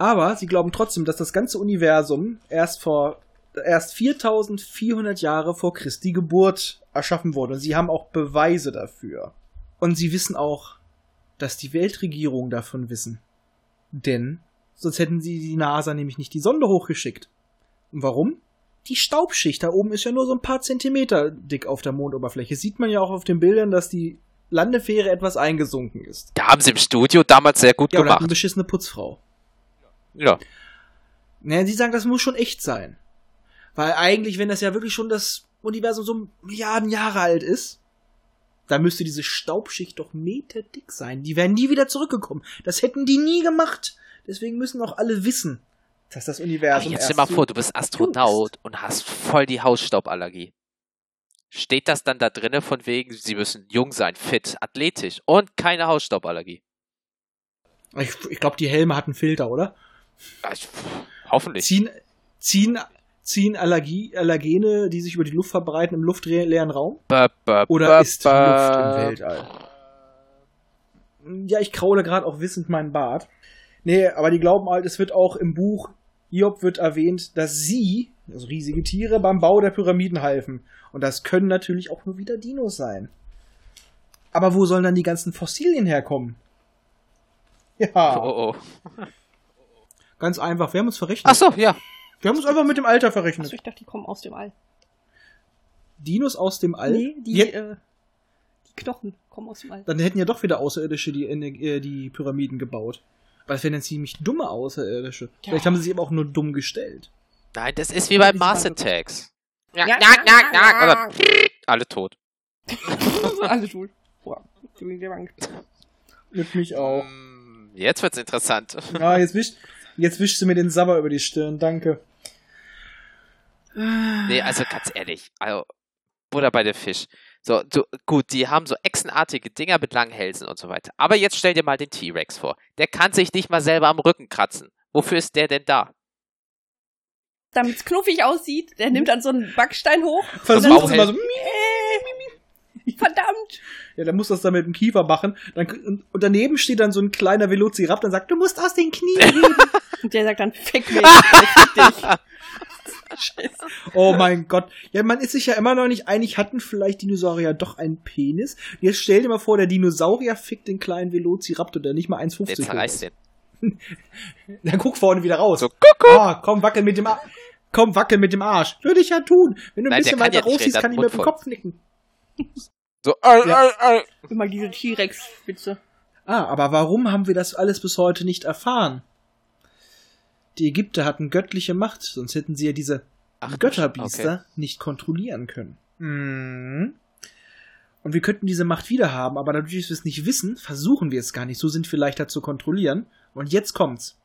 Aber sie glauben trotzdem, dass das ganze Universum erst vor erst 4400 Jahre vor Christi Geburt erschaffen wurde. Und sie haben auch Beweise dafür. Und sie wissen auch, dass die Weltregierungen davon wissen. Denn sonst hätten sie die NASA nämlich nicht die Sonde hochgeschickt. Und warum? Die Staubschicht da oben ist ja nur so ein paar Zentimeter dick auf der Mondoberfläche. Sieht man ja auch auf den Bildern, dass die Landefähre etwas eingesunken ist. Da haben sie im Studio damals sehr gut Ja, hat eine gemacht. beschissene Putzfrau. Ja. Naja, sie sagen, das muss schon echt sein. Weil eigentlich, wenn das ja wirklich schon das Universum so Milliarden Jahre alt ist, dann müsste diese Staubschicht doch meterdick sein. Die wären nie wieder zurückgekommen. Das hätten die nie gemacht. Deswegen müssen auch alle wissen, dass das Aber Universum jetzt stell mal vor, du bist Astronaut und hast voll die Hausstauballergie. Steht das dann da drinne von wegen, sie müssen jung sein, fit, athletisch und keine Hausstauballergie? Ich, ich glaube, die Helme hatten Filter, oder? Ich- Hoffentlich. Ziehen, Ziehen, ziehen Allergie, Allergene, die sich über die Luft verbreiten, im luftleeren Raum? Ba, ba, Oder ba, ist die Luft im Weltall? Ja, ich kraule gerade auch wissend meinen Bart. Nee, aber die glauben halt, es wird auch im Buch Job wird erwähnt, dass sie, also riesige Tiere, beim Bau der Pyramiden halfen. Und das können natürlich auch nur wieder Dinos sein. Aber wo sollen dann die ganzen Fossilien herkommen? Ja, Oh, oh. Ganz einfach. Wir haben uns verrechnet. Ach so, ja. Wir haben uns einfach mit dem Alter verrechnet. Achso, ich dachte, die kommen aus dem All. Dinos aus dem All? Nee, die, Ja, äh, die Knochen kommen aus dem All. dann hätten ja doch wieder Außerirdische die, äh, die Pyramiden gebaut. Aber das wären dann ziemlich dumme Außerirdische. Ja. Vielleicht haben sie sich aber auch nur dumm gestellt. Nein, das ist wie bei Mars Attacks. Ja, Ja, ja, ja, ja. Oder alle tot. Alle tot. Boah, ich bin sehr Angst. Mit mich auch. Mm, Jetzt wird's interessant. Ja, jetzt wischt, jetzt wischst du mir den Sabber über die Stirn. Danke. Nee, also ganz ehrlich, also Butter bei der Fisch. So, du, gut, die haben so echsenartige Dinger mit langen Hälsen und so weiter. Aber jetzt stell dir mal den T-Rex vor. Der kann sich nicht mal selber am Rücken kratzen. Wofür ist der denn da? Damit es knuffig aussieht, der nimmt dann so einen Backstein hoch. Versuch Bauch es immer hält. so. Äh, verdammt! Ja, dann muss das dann mit dem Kiefer machen. Dann, und, und daneben steht dann so ein kleiner Velociraptor und sagt, du musst aus den Knien heben. Und der sagt dann, fick mich, fick dich. Scheiße. oh mein Gott. Ja, man ist sich ja immer noch nicht einig, hatten vielleicht Dinosaurier doch einen Penis? Jetzt stell dir mal vor, der Dinosaurier fickt den kleinen Velociraptor, der nicht mal Der 1,50 hoch zerreißt ist. den. Dann guck vorne wieder raus. So, Kuckuck! Ah, komm, wackel mit dem Arsch. Komm, wackel mit dem Arsch. Würde ich ja tun. Wenn du ein Nein, bisschen der weiter rausziehst, kann ich der mir Mund Kopf nicken. So, äh, Ja. äh, äh. Immer diese T-Rex-Witze. Ah, aber warum haben wir das alles bis heute nicht erfahren? Die Ägypter hatten göttliche Macht, sonst hätten sie ja diese Ach, Götterbiester nicht kontrollieren können. Mhm. Und wir könnten diese Macht wieder haben, aber dadurch, dass wir es nicht wissen, versuchen wir es gar nicht. So sind wir leichter zu kontrollieren. Und jetzt kommt's.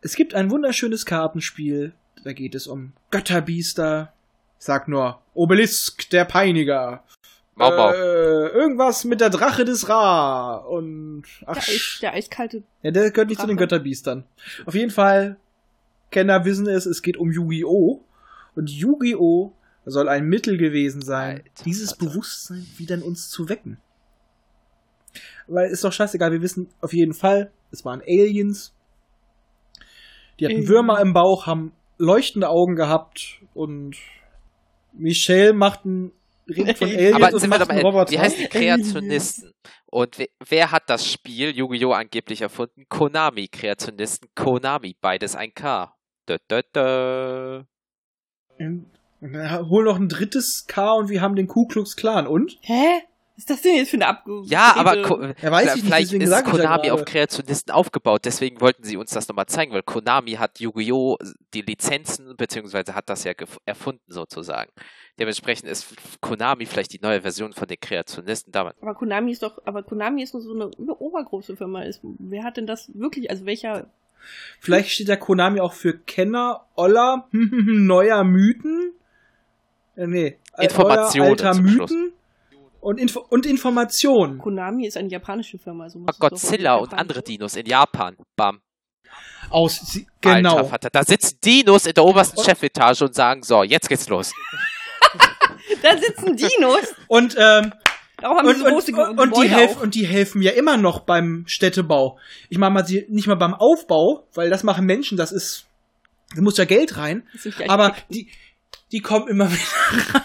Es gibt ein wunderschönes Kartenspiel. Da geht es um Götterbiester. Ich sag nur Obelisk, der Peiniger. Mau, mau. Äh, irgendwas mit der Drache des Ra. Und. Ach, Der, Eis, der eiskalte. ja, der gehört nicht zu den Drache. Götterbiestern. Auf jeden Fall, Kenner wissen es, es geht um Yu-Gi-Oh! Und Yu-Gi-Oh! soll ein Mittel gewesen sein, Alter dieses Vater. Bewusstsein wieder in uns zu wecken. Weil ist doch scheißegal, wir wissen auf jeden Fall, es waren Aliens. Die hatten Alien. Würmer im Bauch, haben leuchtende Augen gehabt und Michelle macht einen redet von Aliens Aber und sind wir macht doch einen mal, Roboter. wie heißen die Kreationisten? Und wer, wer hat das Spiel Yu-Gi-Oh! angeblich erfunden? Konami, Kreationisten, Konami, beides ein K. Dö, dö, dö. Hol noch ein drittes K und wir haben den Ku Klux Klan. Und? Hä? Was ist das denn jetzt für eine Abge... Ja, aber? Ko Ja, weiß ich nicht, vielleicht deswegen ist ja Konami auf. Kreationisten aufgebaut, deswegen wollten sie uns das nochmal zeigen, weil Konami hat Yu-Gi-Oh! die Lizenzen, beziehungsweise hat das ja erfunden sozusagen. Dementsprechend ist Konami vielleicht die neue Version von den Kreationisten damals. Aber Konami ist doch, aber Konami ist nur so eine, eine obergroße Firma. Ist, wer hat denn das wirklich, also welcher, Vielleicht steht der Konami auch für Kenner, Oller, neuer Mythen. Äh, nee. Informationen neuer, alter zum Mythen. Und, Info und Information. Konami ist eine japanische Firma. Also muss es Godzilla und andere Dinos in Japan. Bam. Aus, sie- genau. Alter Vater, da sitzen Dinos in der obersten Und- Chefetage und sagen, so, jetzt geht's los. Da sitzen Dinos. Und, ähm, und, die so große und, und, die helfen, und die helfen ja immer noch beim Städtebau. Ich meine mal, sie nicht mal beim Aufbau, weil das machen Menschen, das ist, da muss ja Geld rein. Aber die, die kommen immer wieder rein.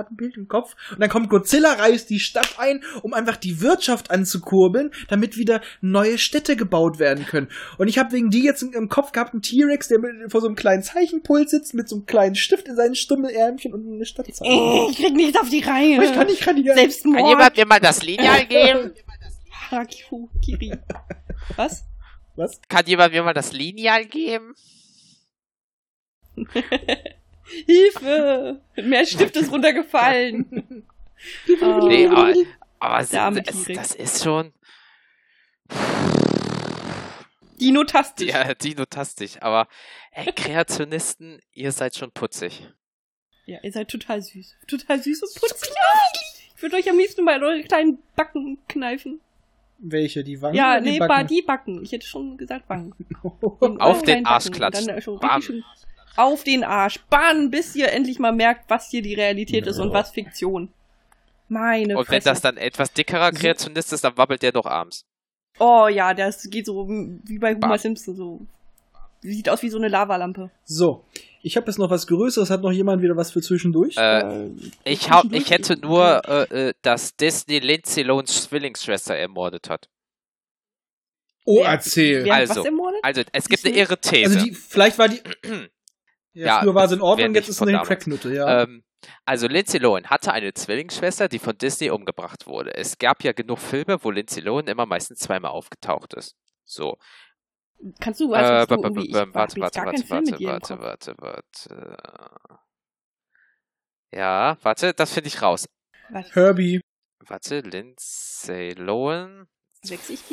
Ich habe gerade ein Bild im Kopf. Und dann kommt Godzilla, reißt die Stadt ein, um einfach die Wirtschaft anzukurbeln, damit wieder neue Städte gebaut werden können. Und ich habe wegen die jetzt im, im Kopf gehabt einen T-Rex, der mit, vor so einem kleinen Zeichenpult sitzt, mit so einem kleinen Stift in seinen Stummelärmchen und eine Stadt zeichnet. Äh, Ich krieg nichts auf die Reihe. Aber ich kann nicht, kann nicht. Selbstmord. mir mal das Lineal geben? Harakiri. Was? Was? Kann jemand mir mal das Lineal geben? Hilfe! Mehr Stift ist runtergefallen. Oh. Nee, aber, aber arme das, das ist schon, Dinotastisch. ja, dinotastisch, aber ey, Kreationisten, ihr seid schon putzig. Ja, ihr seid total süß. Total süß und putzig. Ich würde euch am liebsten mal eure kleinen Backen kneifen. Welche? Die Wangen? Ja, oder nee, die Backen? Backen? die Backen. Ich hätte schon gesagt Wangen. Auf den Arsch Backen. klatschen. Dann schon Bam. richtig schön auf den Arsch. Bam, bis ihr endlich mal merkt, was hier die Realität ist und was Fiktion. Meine Und wenn Fresse. das dann etwas dickerer Kreationist ist, dann wabbelt der doch abends. Oh ja, das geht so wie bei Homer. Simpson so. Sieht aus wie so eine Lavalampe. So, ich habe jetzt noch was Größeres. Hat noch jemand wieder was für zwischendurch? Äh, Äh, ich, hab, zwischendurch- ich hätte nur, äh, äh, dass Disney Lindsay Lohns Zwillingsschwester ermordet hat. oh, wer- erzähl. Wer hat Also, was ermordet? Also, es gibt eine irre These. Also die, vielleicht war die. Ja, Ja, früher war sie in Ordnung, jetzt ist von eine. Cracknutte, ja. Ähm, also Lindsay Lohan hatte eine Zwillingsschwester, die von Disney umgebracht wurde. Es gab ja genug Filme, wo Lindsay Lohan immer meistens zweimal aufgetaucht ist. So. Kannst du Äh, was b- so b- irgendwie? b- Ich warte, warte, warte, warte, warte, Kopf. warte, warte. Ja, warte, das finde ich raus. Was? Herbie. Warte, Lindsay Lohan,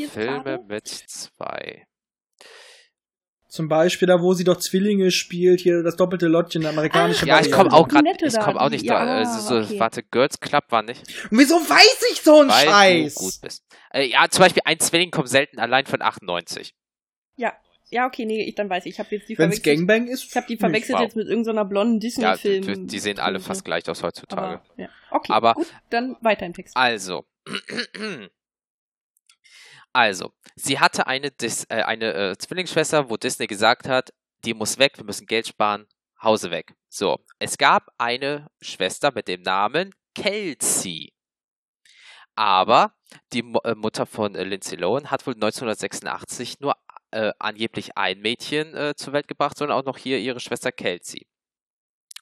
Filme mit zwei. Zum Beispiel da, wo sie doch Zwillinge spielt, hier das doppelte Lottchen, der amerikanische Ach, Ja, ich komme auch gerade, ich komme auch nicht ja, da. Also so, okay. warte, Girls Club war nicht, Und wieso weiß ich so einen weil Scheiß? du gut bist. Äh, ja, zum Beispiel ein Zwilling kommt selten allein von 98. Ja. Ja, okay, nee, ich dann weiß ich. Ich habe jetzt die Wenn es verwechselt. Gangbang ist. Ich habe die verwechselt Wow. jetzt mit irgendeiner blonden Ja, Disney-Film. die, die sehen alle fast gleich aus heutzutage. Aber, ja. Okay, Aber- gut, dann weiter im Text. Also. Also, sie hatte eine, Dis äh, eine äh, Zwillingsschwester, wo Disney gesagt hat, die muss weg, wir müssen Geld sparen, Hause weg. So, es gab eine Schwester mit dem Namen Kelsey. Aber die Mu äh, Mutter von äh, Lindsay Lohan hat wohl 1986 nur äh, angeblich ein Mädchen äh, zur Welt gebracht, sondern auch noch hier ihre Schwester Kelsey.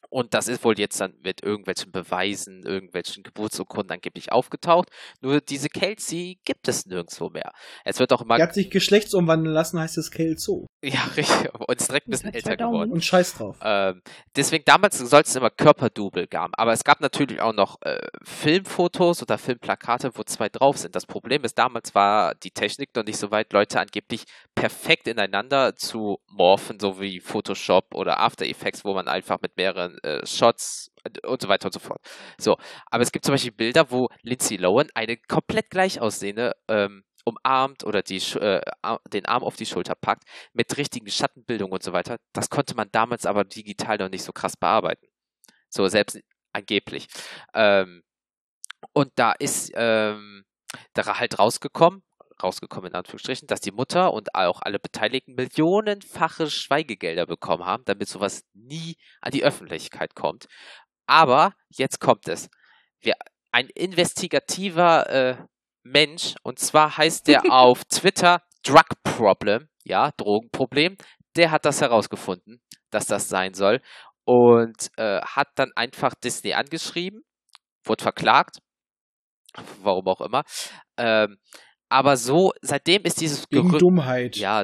Und das ist wohl jetzt dann mit irgendwelchen Beweisen, irgendwelchen Geburtsurkunden angeblich aufgetaucht. Nur diese Kelsey gibt es nirgendwo mehr. Es wird auch immer. Die hat sich geschlechtsumwandeln lassen, heißt es Kelso. Ja, richtig. Und ist direkt ein bisschen älter Daumen. geworden. Und scheiß drauf. Ähm, deswegen damals soll es immer Körperdouble geben. Aber es gab natürlich auch noch äh, Filmfotos oder Filmplakate, wo zwei drauf sind. Das Problem ist, damals war die Technik noch nicht so weit, Leute angeblich perfekt ineinander zu morphen, so wie Photoshop oder After Effects, wo man einfach mit mehreren äh, Shots und so weiter und so fort. So, aber es gibt zum Beispiel Bilder, wo Lindsay Lohan eine komplett gleich aussehende ähm, umarmt oder die, äh, den Arm auf die Schulter packt mit richtigen Schattenbildungen und so weiter. Das konnte man damals aber digital noch nicht so krass bearbeiten. So, selbst angeblich. Ähm, und da ist ähm, da halt rausgekommen, rausgekommen in Anführungsstrichen, dass die Mutter und auch alle Beteiligten millionenfache Schweigegelder bekommen haben, damit sowas nie an die Öffentlichkeit kommt. Aber jetzt kommt es. Wir, ein investigativer äh, Mensch, und zwar heißt der auf Twitter Drug Problem, ja, Drogenproblem, der hat das herausgefunden, dass das sein soll und äh, hat dann einfach Disney angeschrieben, wurde verklagt, warum auch immer. Ähm, aber so, seitdem ist dieses Gegen Gerücht. Dummheit. Ja,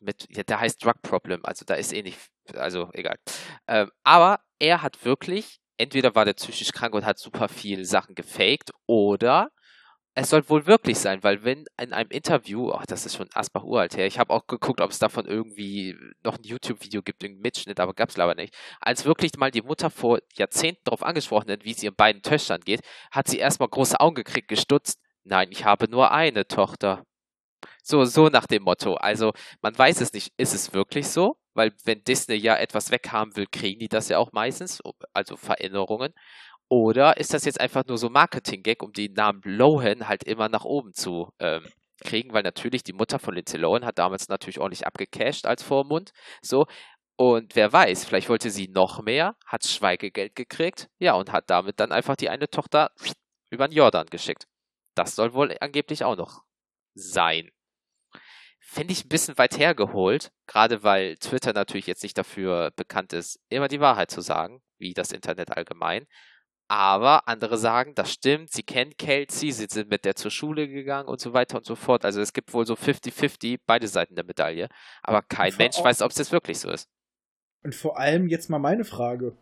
mit, ja, der heißt Drug Problem, also da ist eh nicht, also egal. Ähm, aber er hat wirklich, entweder war der psychisch krank und hat super viel Sachen gefaked, oder es soll wohl wirklich sein, weil wenn in einem Interview, ach, das ist schon Asbach uralt her, ich habe auch geguckt, ob es davon irgendwie noch ein YouTube-Video gibt, irgendeinen Mitschnitt, aber gab es leider nicht. Als wirklich mal die Mutter vor Jahrzehnten darauf angesprochen hat, wie es ihren beiden Töchtern geht, hat sie erstmal große Augen gekriegt, gestutzt. Nein, ich habe nur eine Tochter. So, so nach dem Motto. Also, man weiß es nicht, ist es wirklich so? Weil, wenn Disney ja etwas weghaben will, kriegen die das ja auch meistens, also Veränderungen. Oder ist das jetzt einfach nur so Marketing-Gag, um den Namen Lohan halt immer nach oben zu ähm, kriegen? Weil natürlich die Mutter von Lindsay Lohan hat damals natürlich ordentlich abgecasht als Vormund. So. Und wer weiß, vielleicht wollte sie noch mehr, hat Schweigegeld gekriegt, ja, und hat damit dann einfach die eine Tochter über den Jordan geschickt. Das soll wohl angeblich auch noch sein. Finde ich ein bisschen weit hergeholt, gerade weil Twitter natürlich jetzt nicht dafür bekannt ist, immer die Wahrheit zu sagen, wie das Internet allgemein. Aber andere sagen, das stimmt, sie kennen Kelsey, sie sind mit der zur Schule gegangen und so weiter und so fort. Also es gibt wohl so 50-50, beide Seiten der Medaille. Aber kein Mensch weiß, ob es jetzt wirklich so ist. Und vor allem jetzt mal meine Frage.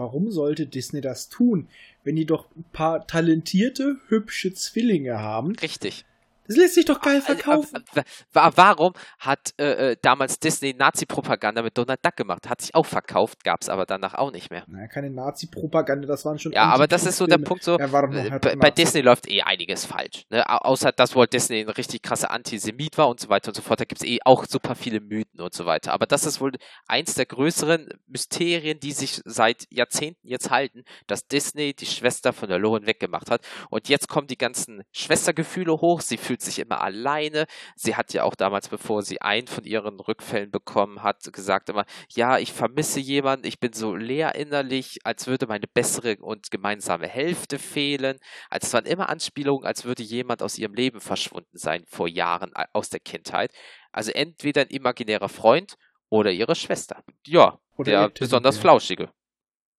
Warum sollte Disney das tun, wenn die doch ein paar talentierte, hübsche Zwillinge haben? Richtig. Das lässt sich doch geil verkaufen. Äh, äh, warum hat äh, äh, damals Disney Nazi-Propaganda mit Donald Duck gemacht? Hat sich auch verkauft, gab es aber danach auch nicht mehr. Naja, keine Nazi-Propaganda, das waren schon. Ja, aber das ist so der Punkt so. Ja, halt bei, bei Disney läuft eh einiges falsch. Ne? Außer, dass Walt Disney ein richtig krasser Antisemit war und so weiter und so fort. Da gibt es eh auch super viele Mythen und so weiter. Aber das ist wohl eins der größeren Mysterien, die sich seit Jahrzehnten jetzt halten, dass Disney die Schwester von der Lohan weggemacht hat. Und jetzt kommen die ganzen Schwestergefühle hoch. Sie fühlt sich immer alleine. Sie hat ja auch damals, bevor sie einen von ihren Rückfällen bekommen hat, gesagt immer, ja, ich vermisse jemanden, ich bin so leer innerlich, als würde meine bessere und gemeinsame Hälfte fehlen. Also es waren immer Anspielungen, als würde jemand aus ihrem Leben verschwunden sein vor Jahren aus der Kindheit. Also entweder ein imaginärer Freund oder ihre Schwester. Ja, oder der besonders flauschige.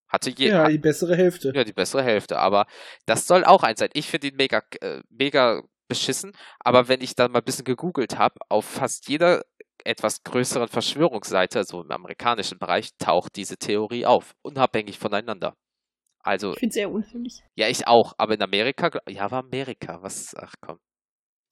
Hatte je, ja, die bessere Hälfte. Ja, die bessere Hälfte. Aber das soll auch eins sein. Ich finde ihn mega, äh, mega beschissen. Aber wenn ich dann mal ein bisschen gegoogelt habe, auf fast jeder etwas größeren Verschwörungsseite, so im amerikanischen Bereich, taucht diese Theorie auf. Unabhängig voneinander. Also. Ich finde es sehr unheimlich. Ja, ich auch. Aber in Amerika, ja, war Amerika. Was, ach komm.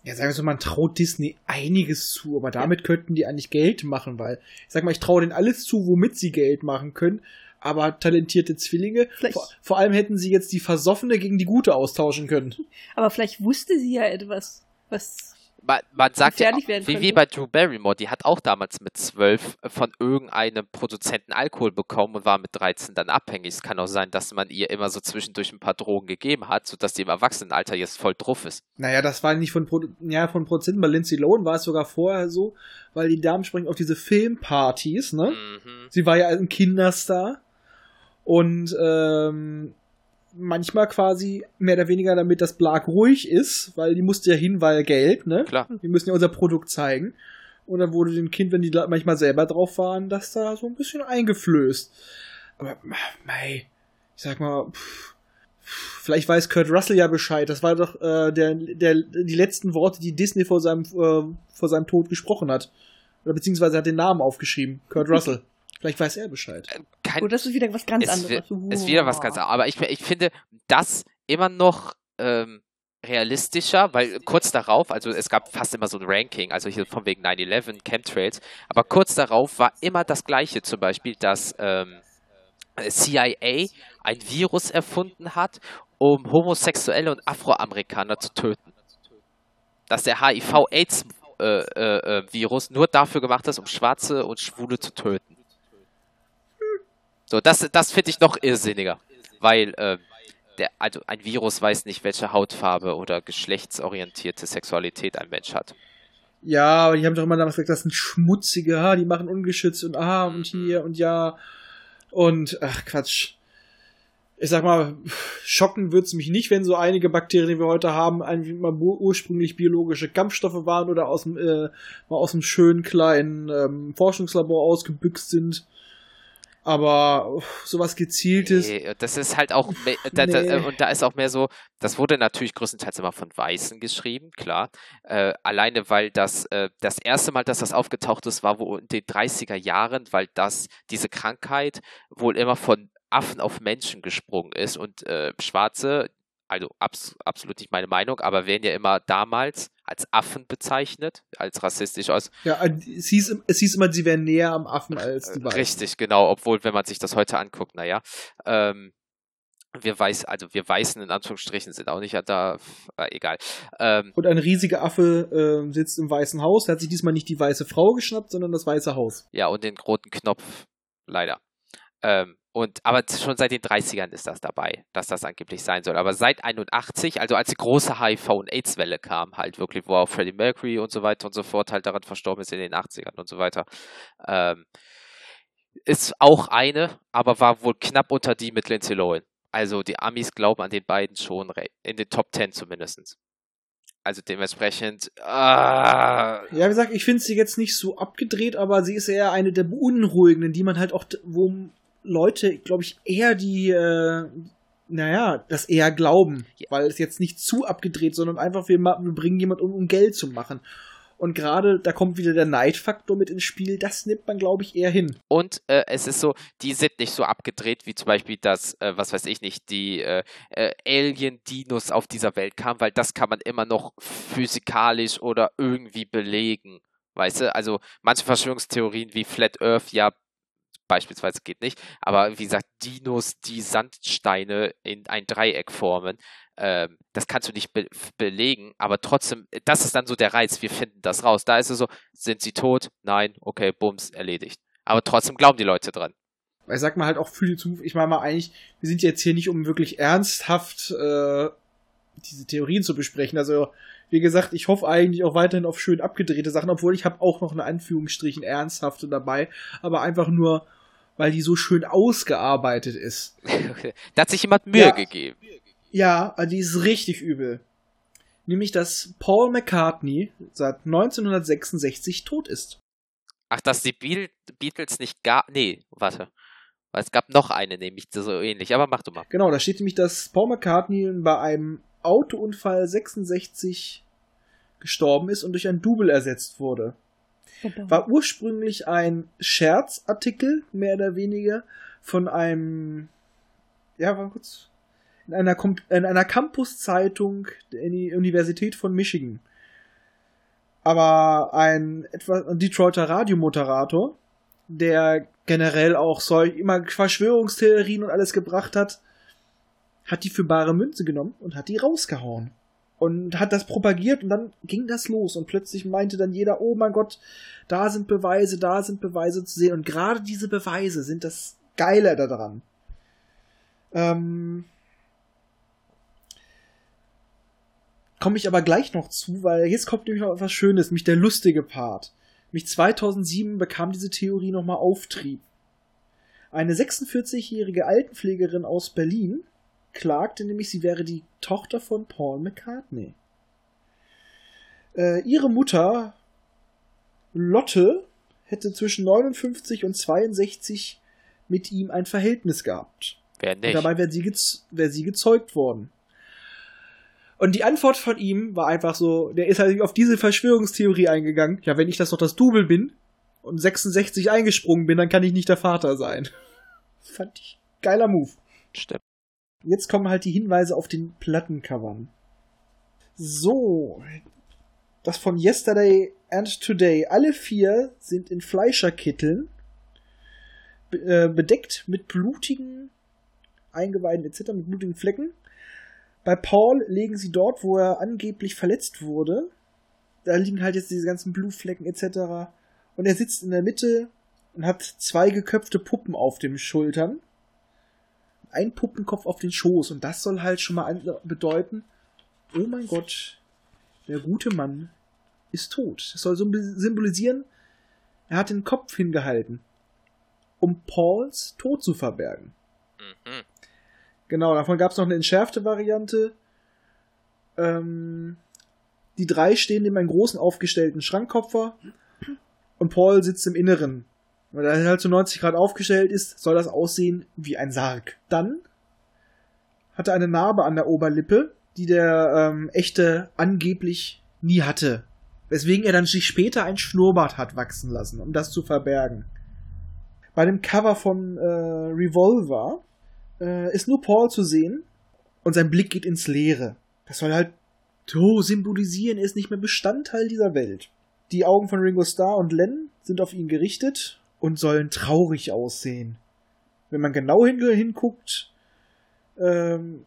Ja, sagen wir so, man traut Disney einiges zu, aber damit ja. könnten die eigentlich Geld machen, weil, ich sag mal, ich traue denen alles zu, womit sie Geld machen können, aber talentierte Zwillinge. Vor, vor, allem hätten sie jetzt die Versoffene gegen die Gute austauschen können. Aber vielleicht wusste sie ja etwas, was man, man sagt ja, wie, wie bei Drew Barrymore, die hat auch damals mit zwölf von irgendeinem Produzenten Alkohol bekommen und war mit 13 dann abhängig. Es kann auch sein, dass man ihr immer so zwischendurch ein paar Drogen gegeben hat, sodass die im Erwachsenenalter jetzt voll drauf ist. Naja, das war nicht von, Pro ja, von Produzenten. Bei Lindsay Lohan war es sogar vorher so, weil die Damen springen auf diese Filmpartys, ne? Mhm. Sie war ja ein Kinderstar. Und ähm, manchmal quasi mehr oder weniger damit das Blag ruhig ist, weil die musste ja hin, weil Geld, ne? Klar. Wir müssen ja unser Produkt zeigen. Und dann wurde dem Kind, wenn die manchmal selber drauf waren, das da so ein bisschen eingeflößt. Aber, mei, ich sag mal, pff, vielleicht weiß Kurt Russell ja Bescheid. Das war doch äh, der, der, die letzten Worte, die Disney vor seinem, äh, vor seinem Tod gesprochen hat. Oder beziehungsweise hat den Namen aufgeschrieben. Kurt Russell. Vielleicht weiß er Bescheid. Äh, kein, oh, das ist wieder was ganz es anderes. Ist wieder was ganz anderes. Aber ich, ich finde das immer noch ähm, realistischer, weil kurz darauf, also es gab fast immer so ein Ranking, also hier von wegen 9-11, Chemtrails, aber kurz darauf war immer das Gleiche, zum Beispiel, dass ähm, CIA ein Virus erfunden hat, um Homosexuelle und Afroamerikaner zu töten. Dass der HIV-AIDS-Virus äh, äh, nur dafür gemacht ist, um Schwarze und Schwule zu töten. So, das, das finde ich noch irrsinniger. Weil, äh, der, also ein Virus weiß nicht, welche Hautfarbe oder geschlechtsorientierte Sexualität ein Mensch hat. Ja, aber die haben doch immer damals gesagt, das sind schmutzige, ha, die machen ungeschützt und ah und hier und ja. Und, ach Quatsch. Ich sag mal, schocken wird's mich nicht, wenn so einige Bakterien, die wir heute haben, mal ursprünglich biologische Kampfstoffe waren oder aus dem, äh, mal aus einem schönen kleinen ähm, Forschungslabor ausgebüxt sind. Aber sowas gezieltes. Nee, das ist halt auch, da, nee. da, und da ist auch mehr so, das wurde natürlich größtenteils immer von Weißen geschrieben, klar. Äh, alleine, weil das, äh, das erste Mal, dass das aufgetaucht ist, war wohl in den 30er Jahren, weil das, diese Krankheit wohl immer von Affen auf Menschen gesprungen ist und äh, Schwarze, also abs absolut nicht meine Meinung, aber werden ja immer damals als Affen bezeichnet, als rassistisch aus. Ja, äh, es hieß, es hieß immer, sie wären näher am Affen als die Weißen. Richtig, genau, obwohl, wenn man sich das heute anguckt, naja, ähm, wir weiß, also wir Weißen in Anführungsstrichen sind auch nicht da, äh, egal. Ähm, und ein riesiger Affe äh, sitzt im Weißen Haus, der hat sich diesmal nicht die weiße Frau geschnappt, sondern das Weiße Haus. Ja, und den roten Knopf, leider. Ähm, und, aber schon seit den 30ern ist das dabei, dass das angeblich sein soll. Aber seit 81, also als die große HIV- und AIDS-Welle kam, halt wirklich, wo auch Freddie Mercury und so weiter und so fort halt daran verstorben ist in den 80ern und so weiter, ähm, ist auch eine, aber war wohl knapp unter die mit Lindsay Lohan. Also die Amis glauben an den beiden schon, in den Top 10 zumindest. Also dementsprechend. Ah. Ja, wie gesagt, ich finde sie jetzt nicht so abgedreht, aber sie ist eher eine der beunruhigenden, die man halt auch, wo Leute, glaube ich, eher die, äh, naja, das eher glauben, weil es jetzt nicht zu abgedreht, sondern einfach wir, wir bringen jemanden um, um Geld zu machen. Und gerade da kommt wieder der Neidfaktor mit ins Spiel. Das nimmt man, glaube ich, eher hin. Und äh, es ist so, die sind nicht so abgedreht, wie zum Beispiel das, äh, was weiß ich nicht, die äh, äh, Alien-Dinos auf dieser Welt kamen, weil das kann man immer noch physikalisch oder irgendwie belegen. Weißt du, also manche Verschwörungstheorien wie Flat Earth ja beispielsweise geht nicht, aber wie gesagt, Dinos, die Sandsteine in ein Dreieck formen, ähm, das kannst du nicht be belegen, aber trotzdem, das ist dann so der Reiz, wir finden das raus. Da ist es so, sind sie tot? Nein, okay, bums, erledigt. Aber trotzdem glauben die Leute dran. Ich sag mal halt auch für die Zukunft, ich meine mal eigentlich, wir sind jetzt hier nicht, um wirklich ernsthaft äh, diese Theorien zu besprechen. Also, wie gesagt, ich hoffe eigentlich auch weiterhin auf schön abgedrehte Sachen, obwohl ich habe auch noch eine Anführungsstrichen ernsthafte dabei, aber einfach nur, weil die so schön ausgearbeitet ist. Okay. Da hat sich jemand Mühe ja. gegeben. Ja, die ist richtig übel. Nämlich, dass Paul McCartney seit 1966 tot ist. Ach, dass die Beatles nicht gar. Nee, warte. Es gab noch eine, nämlich so ähnlich, aber mach du mal. Genau, da steht nämlich, dass Paul McCartney bei einem Autounfall 66 gestorben ist und durch ein Double ersetzt wurde. War ursprünglich ein Scherzartikel, mehr oder weniger, von einem, ja, war kurz, in einer, in einer Campus-Zeitung der Universität von Michigan. Aber ein etwa ein Detroiter Radiomoderator, der generell auch solch immer Verschwörungstheorien und alles gebracht hat, hat die für bare Münze genommen und hat die rausgehauen. Und hat das propagiert und dann ging das los und plötzlich meinte dann jeder, oh mein Gott, da sind Beweise, da sind Beweise zu sehen. Und gerade diese Beweise sind das Geile daran. Ähm, komme ich aber gleich noch zu, weil jetzt kommt nämlich noch etwas Schönes, nämlich der lustige Part. Nämlich 2007 bekam diese Theorie nochmal Auftrieb. Eine 46-jährige Altenpflegerin aus Berlin klagte nämlich, sie wäre die Tochter von Paul McCartney. Äh, ihre Mutter, Lotte, hätte zwischen 59 und 62 mit ihm ein Verhältnis gehabt. Wer nicht? Und dabei wäre sie, wär sie gezeugt worden. Und die Antwort von ihm war einfach so, der ist halt auf diese Verschwörungstheorie eingegangen. Ja, wenn ich das doch das Double bin und 66 eingesprungen bin, dann kann ich nicht der Vater sein. Fand ich geiler Move. Stimmt. Jetzt kommen halt die Hinweise auf den Plattencovern. So. Das von Yesterday and Today. Alle vier sind in Fleischerkitteln. Äh, bedeckt mit blutigen Eingeweiden etc., mit blutigen Flecken. Bei Paul legen sie dort, wo er angeblich verletzt wurde. Da liegen halt jetzt diese ganzen Blutflecken etc. Und er sitzt in der Mitte und hat zwei geköpfte Puppen auf den Schultern. Ein Puppenkopf auf den Schoß. Und das soll halt schon mal bedeuten, oh mein Gott, der gute Mann ist tot. Das soll symbolisieren, er hat den Kopf hingehalten, um Pauls Tod zu verbergen. Mhm. Genau, davon gab es noch eine entschärfte Variante. Ähm, die drei stehen neben einem großen aufgestellten Schrankkopfer und Paul sitzt im Inneren. Weil er halt zu 90 Grad aufgestellt ist, soll das aussehen wie ein Sarg. Dann hat er eine Narbe an der Oberlippe, die der ähm, echte angeblich nie hatte. Weswegen er dann sich später ein Schnurrbart hat wachsen lassen, um das zu verbergen. Bei dem Cover von äh, Revolver äh, ist nur Paul zu sehen und sein Blick geht ins Leere. Das soll halt so symbolisieren, er ist nicht mehr Bestandteil dieser Welt. Die Augen von Ringo Starr und Len sind auf ihn gerichtet und sollen traurig aussehen. Wenn man genau hin hinguckt, ähm,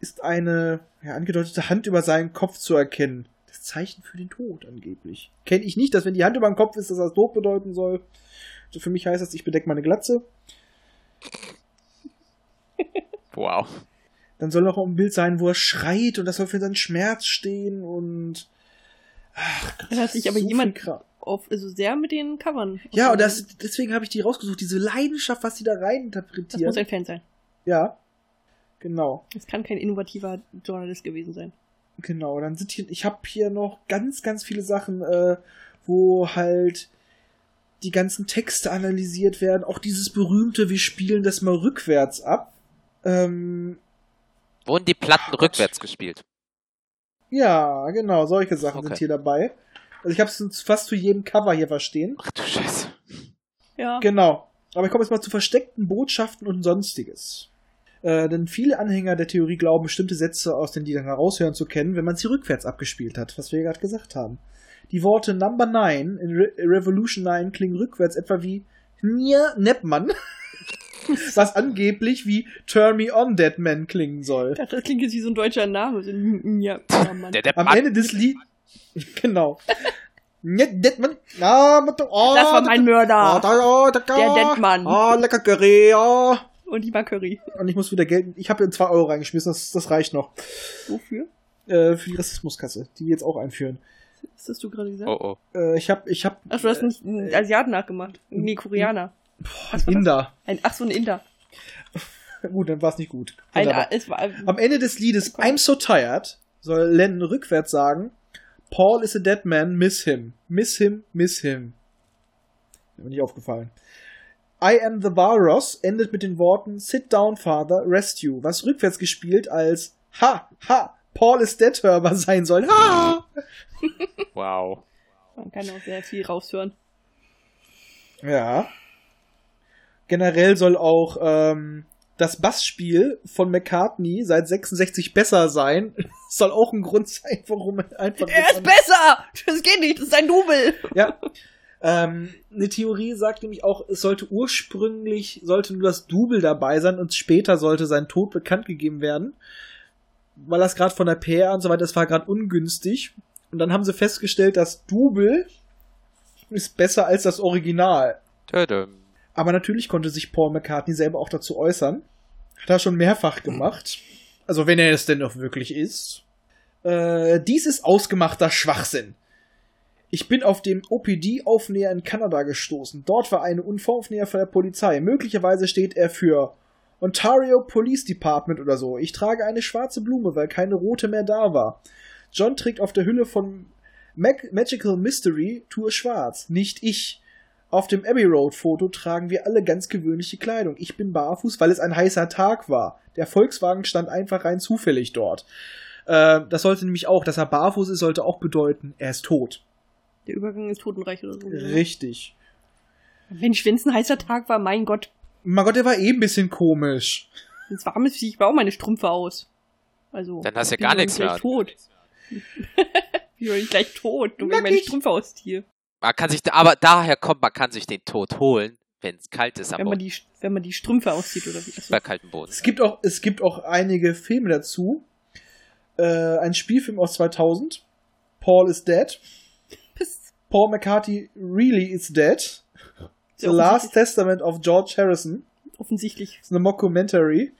ist eine ja, angedeutete Hand über seinen Kopf zu erkennen. Das Zeichen für den Tod angeblich. Kenne ich nicht, dass wenn die Hand über dem Kopf ist, dass das Tod bedeuten soll. Also für mich heißt das, ich bedecke meine Glatze. Wow. Dann soll noch ein Bild sein, wo er schreit und das soll für seinen Schmerz stehen und. Ach Gott, da hat sich aber so jemand auf, also sehr mit den Covern. Ja, und das, deswegen habe ich die rausgesucht, diese Leidenschaft, was die da rein interpretieren. Das muss ein Fan sein. Ja. Genau. Es kann kein innovativer Journalist gewesen sein. Genau, dann sind hier, ich habe hier noch ganz, ganz viele Sachen, äh, wo halt die ganzen Texte analysiert werden. Auch dieses berühmte, wir spielen das mal rückwärts ab. Ähm, Wurden die Platten Ach, rückwärts gespielt? Ja, genau, solche Sachen okay. sind hier dabei. Also ich habe es fast zu jedem Cover hier verstehen. Ach du Scheiße. Ja. Genau. Aber ich komme jetzt mal zu versteckten Botschaften und sonstiges. Äh, denn viele Anhänger der Theorie glauben, bestimmte Sätze aus den Liedern heraushören zu kennen, wenn man sie rückwärts abgespielt hat, was wir ja gerade gesagt haben. Die Worte Number 9 in Re Revolution 9 klingen rückwärts etwa wie Nier Neppmann, was angeblich wie Turn Me On Dead Man klingen soll. Ich dachte, das klingt jetzt wie so ein deutscher Name. So Am Ende des Lied. genau. Ah, mit- oh, Das war mein Oh, Mörder. da, oh, da, da. Der Deadman. Ah, lecker Curry. Und die Curry. Und ich muss wieder Geld. Ich habe 2 Euro reingeschmissen, das, das reicht noch. Wofür? Äh, für die Rassismuskasse, die wir jetzt auch einführen. Was hast du gerade gesagt? Oh oh. Äh, ich habe, ich habe Ach, du hast einen, einen Asiaten nachgemacht. Nee, Koreaner. War das? Inder. Ein, ach so, ein Inder. Gut, dann war es nicht gut. Ein, es war, Am Ende des Liedes I'm so tired soll Len rückwärts sagen: Paul is a dead man, miss him. Miss him, miss him. Mir nicht aufgefallen. I am the Walrus endet mit den Worten Sit down, Father, rest you, was rückwärts gespielt als Ha, ha, Paul is dead hörbar sein soll. Ha! Wow. man kann auch sehr viel raushören. Ja. Generell soll auch ähm, das Bassspiel von McCartney seit 66 besser sein. soll auch ein Grund sein, warum er einfach. Er ist besser! Das geht nicht, das ist ein Double! Ja. Ähm, eine Theorie sagt nämlich auch, es sollte ursprünglich, sollte nur das Double dabei sein und später sollte sein Tod bekannt gegeben werden. Weil das gerade von der PR und so weiter, das war gerade ungünstig. Und dann haben sie festgestellt, das Double ist besser als das Original. Tödem. Aber natürlich konnte sich Paul McCartney selber auch dazu äußern. Hat er schon mehrfach gemacht. Also wenn er es denn noch wirklich ist. Äh, dies ist ausgemachter Schwachsinn. Ich bin auf dem OPD-Aufnäher in Kanada gestoßen. Dort war eine Unfallaufnäher von der Polizei. Möglicherweise steht er für Ontario Police Department oder so. Ich trage eine schwarze Blume, weil keine rote mehr da war. John trägt auf der Hülle von Mag Magical Mystery Tour schwarz. Nicht ich. Auf dem Abbey Road Foto tragen wir alle ganz gewöhnliche Kleidung. Ich bin barfuß, weil es ein heißer Tag war. Der Volkswagen stand einfach rein zufällig dort. Äh, das sollte nämlich auch, dass er barfuß ist, sollte auch bedeuten, er ist tot. Der Übergang ins Totenreich oder so. Richtig. Mensch, wenn es ein heißer Tag war, mein Gott. Mein Gott, der war eh ein bisschen komisch. Wenn es warm ist, ziehe ich mir auch meine Strümpfe aus. Also. Dann hast du ja gar nichts nicht mehr gleich tot. ich bin gleich tot, ich meine. Strümpfe ausziehe. Man kann sich, aber daher kommt, man kann sich den Tod holen, wenn es kalt ist am Wenn man, Boden. die, wenn man die Strümpfe auszieht oder wie. Achso. Bei kaltem Boden. Es gibt auch, es gibt auch einige Filme dazu. Äh, ein Spielfilm aus 2000. Paul is dead. Paul McCartney really is dead. The Last Testament of George Harrison. Offensichtlich. Das ist eine Mockumentary.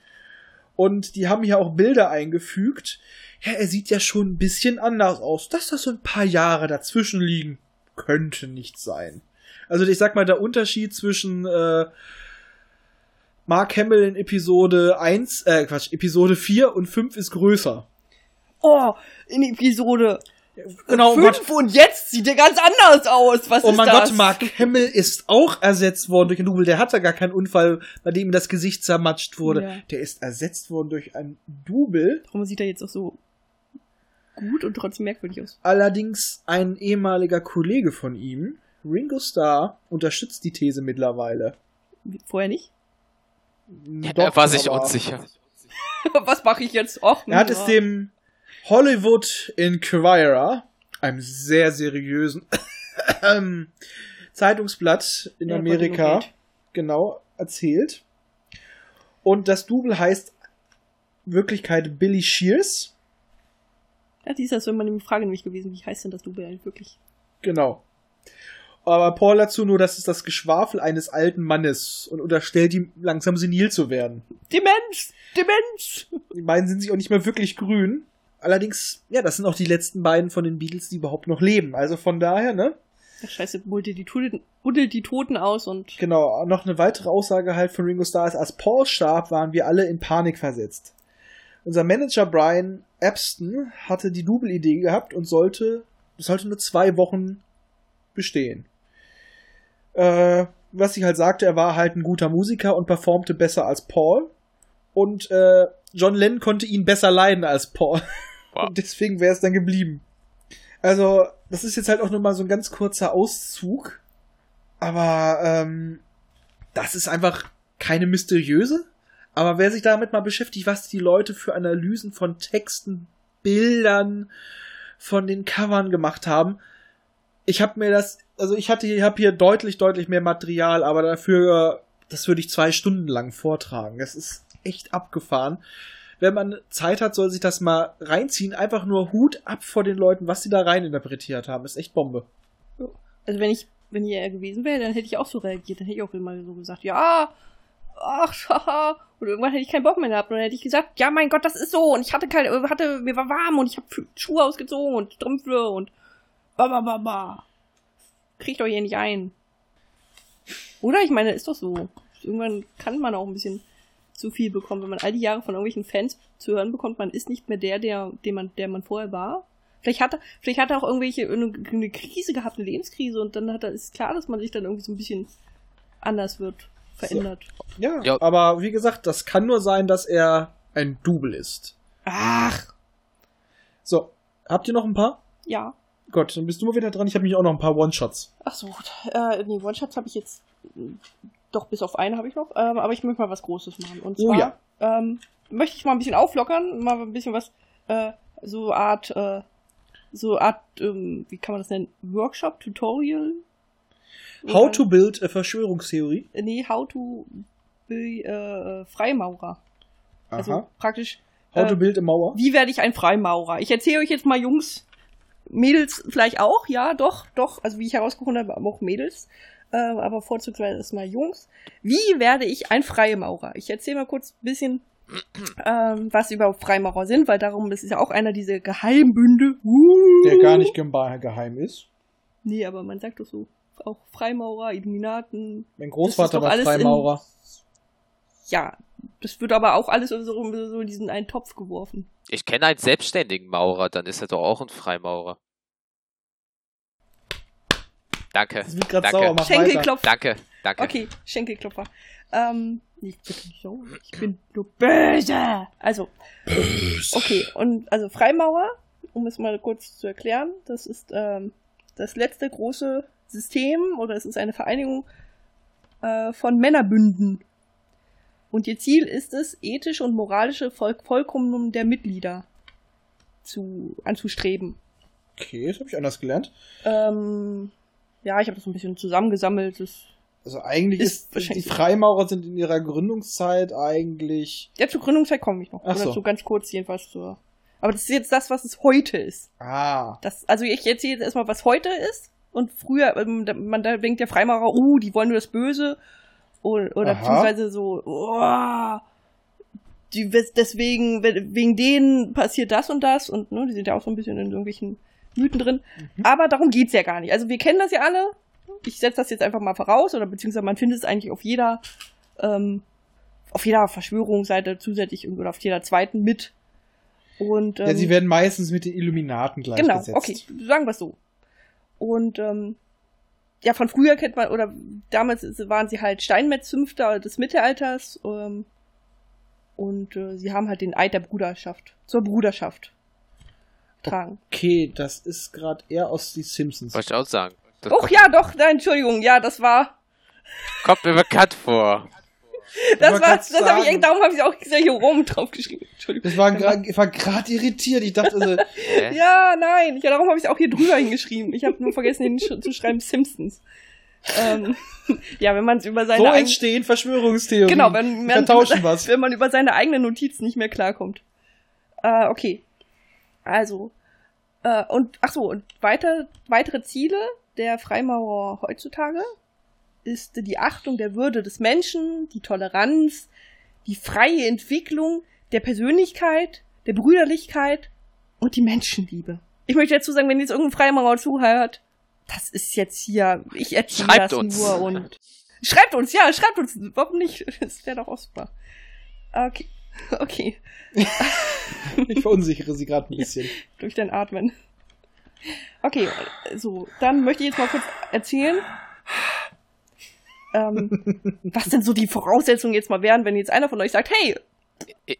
Und die haben hier auch Bilder eingefügt. Ja, er sieht ja schon ein bisschen anders aus. Dass da so ein paar Jahre dazwischen liegen, könnte nicht sein. Also ich sag mal, der Unterschied zwischen äh, Mark Hamill in Episode 1, äh, Quatsch, Episode 4 und 5 ist größer. Oh, in Episode Genau, oh 5 und jetzt sieht er ganz anders aus. Was Oh ist mein das? Gott, Mark Hamill ist auch ersetzt worden durch einen Double. Der hatte gar keinen Unfall, bei dem ihm das Gesicht zermatscht wurde. Ja. Der ist ersetzt worden durch ein Double. Warum sieht er jetzt auch so gut und trotzdem merkwürdig aus? Allerdings ein ehemaliger Kollege von ihm, Ringo Starr, unterstützt die These mittlerweile. Vorher nicht? er Doch, war sich unsicher. Was mache ich jetzt? Och, Er hat es dem Hollywood Inquirer, einem sehr seriösen Zeitungsblatt in Ja, Amerika, genau, erzählt. Und das Double heißt Wirklichkeit Billy Shears. Ja, die ist das so immer eine Frage nämlich gewesen. Wie heißt denn das Double eigentlich wirklich? Genau. Aber Paul dazu nur, das ist das Geschwafel eines alten Mannes und unterstellt ihm langsam senil zu werden. Demenz! Demenz! Die beiden sind sich auch nicht mehr wirklich grün. Allerdings, ja, das sind auch die letzten beiden von den Beatles, die überhaupt noch leben. Also von daher, ne? Ach, scheiße, buddelt die, Toten, buddelt die Toten aus und Genau, noch eine weitere Aussage halt von Ringo Starr ist, als Paul starb, waren wir alle in Panik versetzt. Unser Manager Brian Epston hatte die Double-Idee gehabt und sollte, sollte nur zwei Wochen bestehen. Äh, was ich halt sagte, er war halt ein guter Musiker und performte besser als Paul. Und äh, John Lennon konnte ihn besser leiden als Paul. Wow. Und deswegen wäre es dann geblieben. Also, das ist jetzt halt auch nur mal so ein ganz kurzer Auszug. Aber ähm, das ist einfach keine mysteriöse. Aber wer sich damit mal beschäftigt, was die Leute für Analysen von Texten, Bildern, von den Covern gemacht haben, ich habe mir das, also ich hatte, ich habe hier deutlich, deutlich mehr Material, aber dafür, das würde ich zwei Stunden lang vortragen. Das ist echt abgefahren. Wenn man Zeit hat, soll sich das mal reinziehen. Einfach nur Hut ab vor den Leuten, was sie da rein interpretiert haben. Ist echt Bombe. Also wenn ich, wenn ich er gewesen wäre, dann hätte ich auch so reagiert. Dann hätte ich auch immer so gesagt, ja, ach, haha. Und irgendwann hätte ich keinen Bock mehr gehabt. Und dann hätte ich gesagt, ja, mein Gott, das ist so. Und ich hatte keine, hatte, mir war warm und ich habe Schuhe ausgezogen und Strümpfe und ba, ba, ba, ba. Kriegt doch hier nicht ein. Oder? Ich meine, ist doch so. Irgendwann kann man auch ein bisschen zu viel bekommen, wenn man all die Jahre von irgendwelchen Fans zu hören bekommt, man ist nicht mehr der, der, der man, der man vorher war. Vielleicht hat er, vielleicht hat er auch irgendwelche, eine, eine Krise gehabt, eine Lebenskrise und dann hat er, ist klar, dass man sich dann irgendwie so ein bisschen anders wird, verändert. So. Ja, Ja. aber wie gesagt, das kann nur sein, dass er ein Double ist. Ach, So, habt ihr noch ein paar? ja. Gott, dann bist du mal wieder dran. Ich habe mich auch noch ein paar One-Shots. Ach so, gut. Äh, nee, One-Shots habe ich jetzt, mh, doch bis auf eine habe ich noch, ähm, aber ich möchte mal was Großes machen. Und Oh zwar, ja. ähm, möchte ich mal ein bisschen auflockern, mal ein bisschen was, äh, so Art, äh, so Art, ähm, wie kann man das nennen? Workshop, Tutorial? How to build a Verschwörungstheorie. Nee, how to be, äh, Freimaurer. Also Aha. praktisch, How to äh, build a Mauer. wie werde ich ein Freimaurer? Ich erzähle euch jetzt mal Jungs, Mädels vielleicht auch, ja, doch, doch, also wie ich herausgefunden habe, auch Mädels, äh, aber vorzugsweise erstmal Jungs. Wie werde ich ein Freimaurer? Ich erzähle mal kurz ein bisschen, ähm, was überhaupt Freimaurer sind, weil darum, das ist ja auch einer dieser Geheimbünde. Uh. Der gar nicht geheim ist. Nee, aber man sagt doch so, auch Freimaurer, Illuminaten, Mein Großvater war alles in- Freimaurer. ja, das wird aber auch alles so, so in diesen einen Topf geworfen. Ich kenne einen selbstständigen Maurer, dann ist er doch auch ein Freimaurer. Danke. Das wird danke. sauer, mach weiter. Schenkelklopf. Danke, danke. Okay, Schenkelklopfer. Ähm, ich bin nicht so, ich bin nur böse. Also, okay, und also Freimaurer, um es mal kurz zu erklären, das ist ähm, das letzte große System oder es ist eine Vereinigung äh, von Männerbünden. Und ihr Ziel ist es, ethische und moralische Voll Vollkommenung der Mitglieder zu anzustreben. Okay, das habe ich anders gelernt. Ähm, ja, ich habe das ein bisschen zusammengesammelt. Das Also eigentlich Ist ist, die Freimaurer sind in ihrer Gründungszeit eigentlich. Ja, zur Gründungszeit komme ich noch. Ach Oder so. so ganz kurz jedenfalls zur. Aber das ist jetzt das, was es heute ist. Ah. Das, also ich erzähle jetzt erstmal, was heute ist. Und früher, ähm, man da denkt der Freimaurer, uh, die wollen nur das Böse. Oder, oder beziehungsweise so, oh, die, deswegen, wegen denen passiert das und das. Und ne, die sind ja auch so ein bisschen in irgendwelchen Mythen drin. Mhm. Aber darum geht's ja gar nicht. Also wir kennen das ja alle. Ich setze das jetzt einfach mal voraus. Oder beziehungsweise man findet es eigentlich auf jeder, ähm, auf jeder Verschwörungsseite zusätzlich oder auf jeder zweiten mit. Und, ähm, ja, sie werden meistens mit den Illuminaten Genau, gleichgesetzt. okay, sagen wir es so. Und ähm, ja, von früher kennt man, oder damals waren sie halt Steinmetzzünfter des Mittelalters ähm, und äh, sie haben halt den Eid der Bruderschaft, zur Bruderschaft tragen. Okay, das ist gerade eher aus die Simpsons. Wollte ich auch sagen. Och ja, doch, nein, Entschuldigung, ja, das war, kommt mir bekannt vor. das war, grad das habe ich, darum habe ich auch sehr hier rum draufgeschrieben. Entschuldigung. Das war gerade ich war grad irritiert. Ich dachte, also, Hä? Ja, nein, ja, darum habe ich es auch hier drüber hingeschrieben. Ich habe nur vergessen, sch zu schreiben Simpsons. Ähm, ja, wenn man es über seine so entstehen Verschwörungstheorien. Genau, wenn man, vertauschen was. wenn man über seine eigenen Notizen nicht mehr klarkommt. Äh, okay. Also, äh, und, ach so, und weiter, weitere Ziele der Freimaurer heutzutage ist die Achtung der Würde des Menschen, die Toleranz, die freie Entwicklung der Persönlichkeit, der Brüderlichkeit und die Menschenliebe. Ich möchte dazu sagen, wenn jetzt irgendein Freimaurer zuhört, das ist jetzt hier, ich erzähle Schreibt das uns. nur und Schreibt uns, ja, schreibt uns. Warum nicht? Das wäre doch auch super. Okay. Okay. Ich verunsichere sie gerade ein bisschen. Durch dein Atmen. Okay, so. Dann möchte ich jetzt mal kurz erzählen, ähm, was denn so die Voraussetzungen jetzt mal wären, wenn jetzt einer von euch sagt, hey,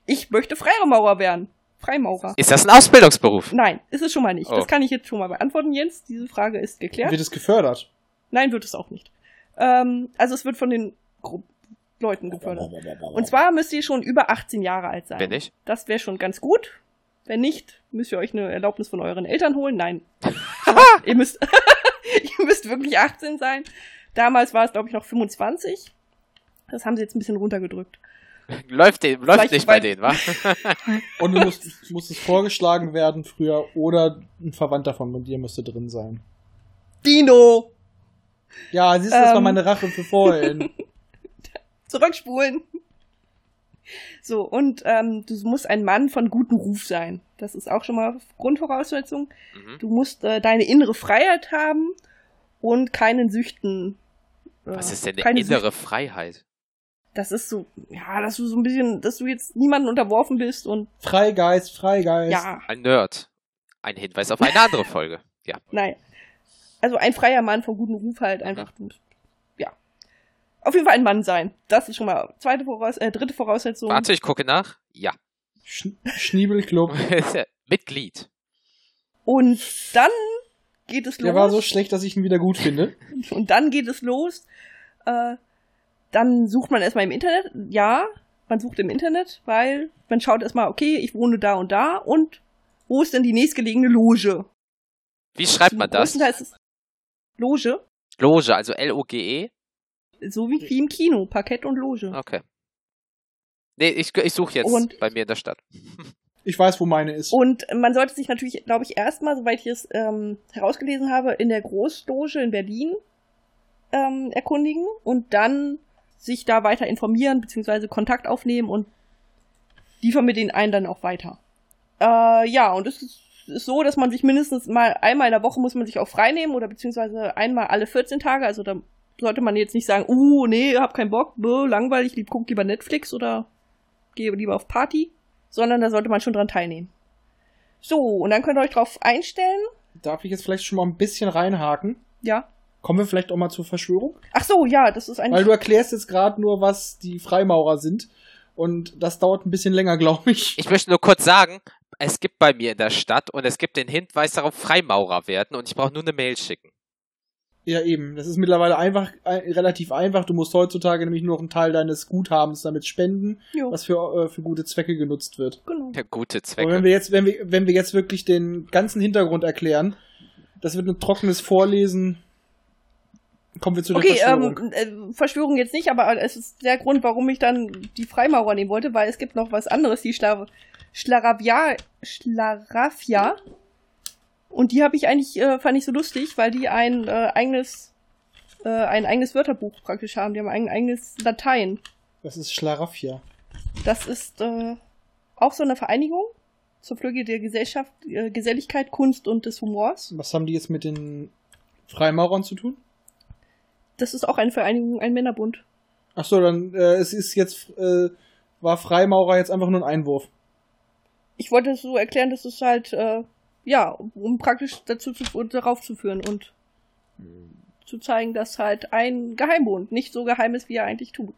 ich möchte Freimaurer werden. Freimaurer. Ist das ein Ausbildungsberuf? Nein, ist es schon mal nicht. Oh. Das kann ich jetzt schon mal beantworten, Jens. Diese Frage ist geklärt. Wird es gefördert? Nein, wird es auch nicht. Ähm, also es wird von den Gru Leuten gefördert. Und zwar müsst ihr schon über 18 Jahre alt sein. Bin ich? Das wäre schon ganz gut. Wenn nicht, müsst ihr euch eine Erlaubnis von euren Eltern holen. Nein. ihr, müsst, ihr müsst wirklich 18 sein. Damals war es, glaube ich, noch 25. Das haben sie jetzt ein bisschen runtergedrückt. Läuft, den, läuft nicht bei weil- denen, wa? Und du musst, musstest vorgeschlagen werden früher oder ein Verwandter von dir müsste drin sein. Dino! Ja, siehst du, das war Ähm. meine Rache für vorhin. Zurückspulen. So, und ähm, du musst ein Mann von gutem Ruf sein. Das ist auch schon mal Grundvoraussetzung. Mhm. Du musst äh, deine innere Freiheit haben und keinen Süchten. Was ist denn eine innere Freiheit? Das ist so, ja, dass du so ein bisschen, dass du jetzt niemandem unterworfen bist und Freigeist, Freigeist. ja, Ein Nerd. Ein Hinweis auf eine andere Folge. Ja. nein. Also ein freier Mann von gutem Ruf halt einfach. Und, ja. Auf jeden Fall ein Mann sein. Das ist schon mal zweite Voraus äh, dritte Voraussetzung. Warte, ich gucke nach. Ja. Sch Schniebelclub. Mitglied. Und dann geht es los. Der war so schlecht, dass ich ihn wieder gut finde. Und dann geht es los. Äh, dann sucht man erstmal im Internet. Ja, man sucht im Internet, weil man schaut erstmal, okay, ich wohne da und da und wo ist denn die nächstgelegene Loge? Wie schreibt man das? Loge, Loge, also L-O-G-E. so wie, wie im Kino, Parkett und Loge. Okay. Nee, ich, ich suche jetzt Und- bei mir in der Stadt. Ich weiß, wo meine ist. Und man sollte sich natürlich, glaube ich, erstmal, soweit ich es ähm, herausgelesen habe, in der Großloge in Berlin ähm, erkundigen und dann sich da weiter informieren, beziehungsweise Kontakt aufnehmen und die vermitteln einen dann auch weiter. Äh, ja, und es ist, ist so, dass man sich mindestens mal einmal in der Woche muss man sich auch frei nehmen oder beziehungsweise einmal alle 14 Tage, also da sollte man jetzt nicht sagen, uh, nee, hab keinen Bock, bäh, langweilig, lieb, guck lieber Netflix oder gehe lieber auf Party, sondern da sollte man schon dran teilnehmen. So, und dann könnt ihr euch drauf einstellen. Darf ich jetzt vielleicht schon mal ein bisschen reinhaken? Ja. Kommen wir vielleicht auch mal zur Verschwörung? Ach so, ja, das ist ein. Weil du erklärst jetzt gerade nur, was die Freimaurer sind. Und das dauert ein bisschen länger, glaube ich. Ich möchte nur kurz sagen, es gibt bei mir in der Stadt und es gibt den Hinweis darauf, Freimaurer werden und ich brauche nur eine Mail schicken. Ja, eben. Das ist mittlerweile einfach, äh, relativ einfach. Du musst heutzutage nämlich nur noch einen Teil deines Guthabens damit spenden, jo, was für, äh, für gute Zwecke genutzt wird. genau. Ja, gute Und Zwecke. wenn wir jetzt, wenn wir, wenn wir jetzt wirklich den ganzen Hintergrund erklären, das wird ein trockenes Vorlesen. Kommen wir zu der Okay, Verschwörung. ähm, äh, Verschwörung jetzt nicht, aber es ist der Grund, warum ich dann die Freimaurer nehmen wollte, weil es gibt noch was anderes, die Schla Schlaravia, Schlaraffia. Und die habe ich eigentlich, äh, fand ich so lustig, weil die ein äh, eigenes, äh, ein eigenes Wörterbuch praktisch haben. Die haben ein eigenes Latein. das ist Schlaraffia. Das ist äh, auch so eine Vereinigung zur Pflege der Gesellschaft, äh, Geselligkeit, Kunst und des Humors. Was haben die jetzt mit den Freimaurern zu tun? Das ist auch eine Vereinigung, ein Männerbund. Ach so, dann äh, es ist jetzt äh, war Freimaurer jetzt einfach nur ein Einwurf. Ich wollte es so erklären, dass es halt, äh, ja, um praktisch dazu zu, darauf zu führen und zu zeigen, dass halt ein Geheimbund nicht so geheim ist, wie er eigentlich tut.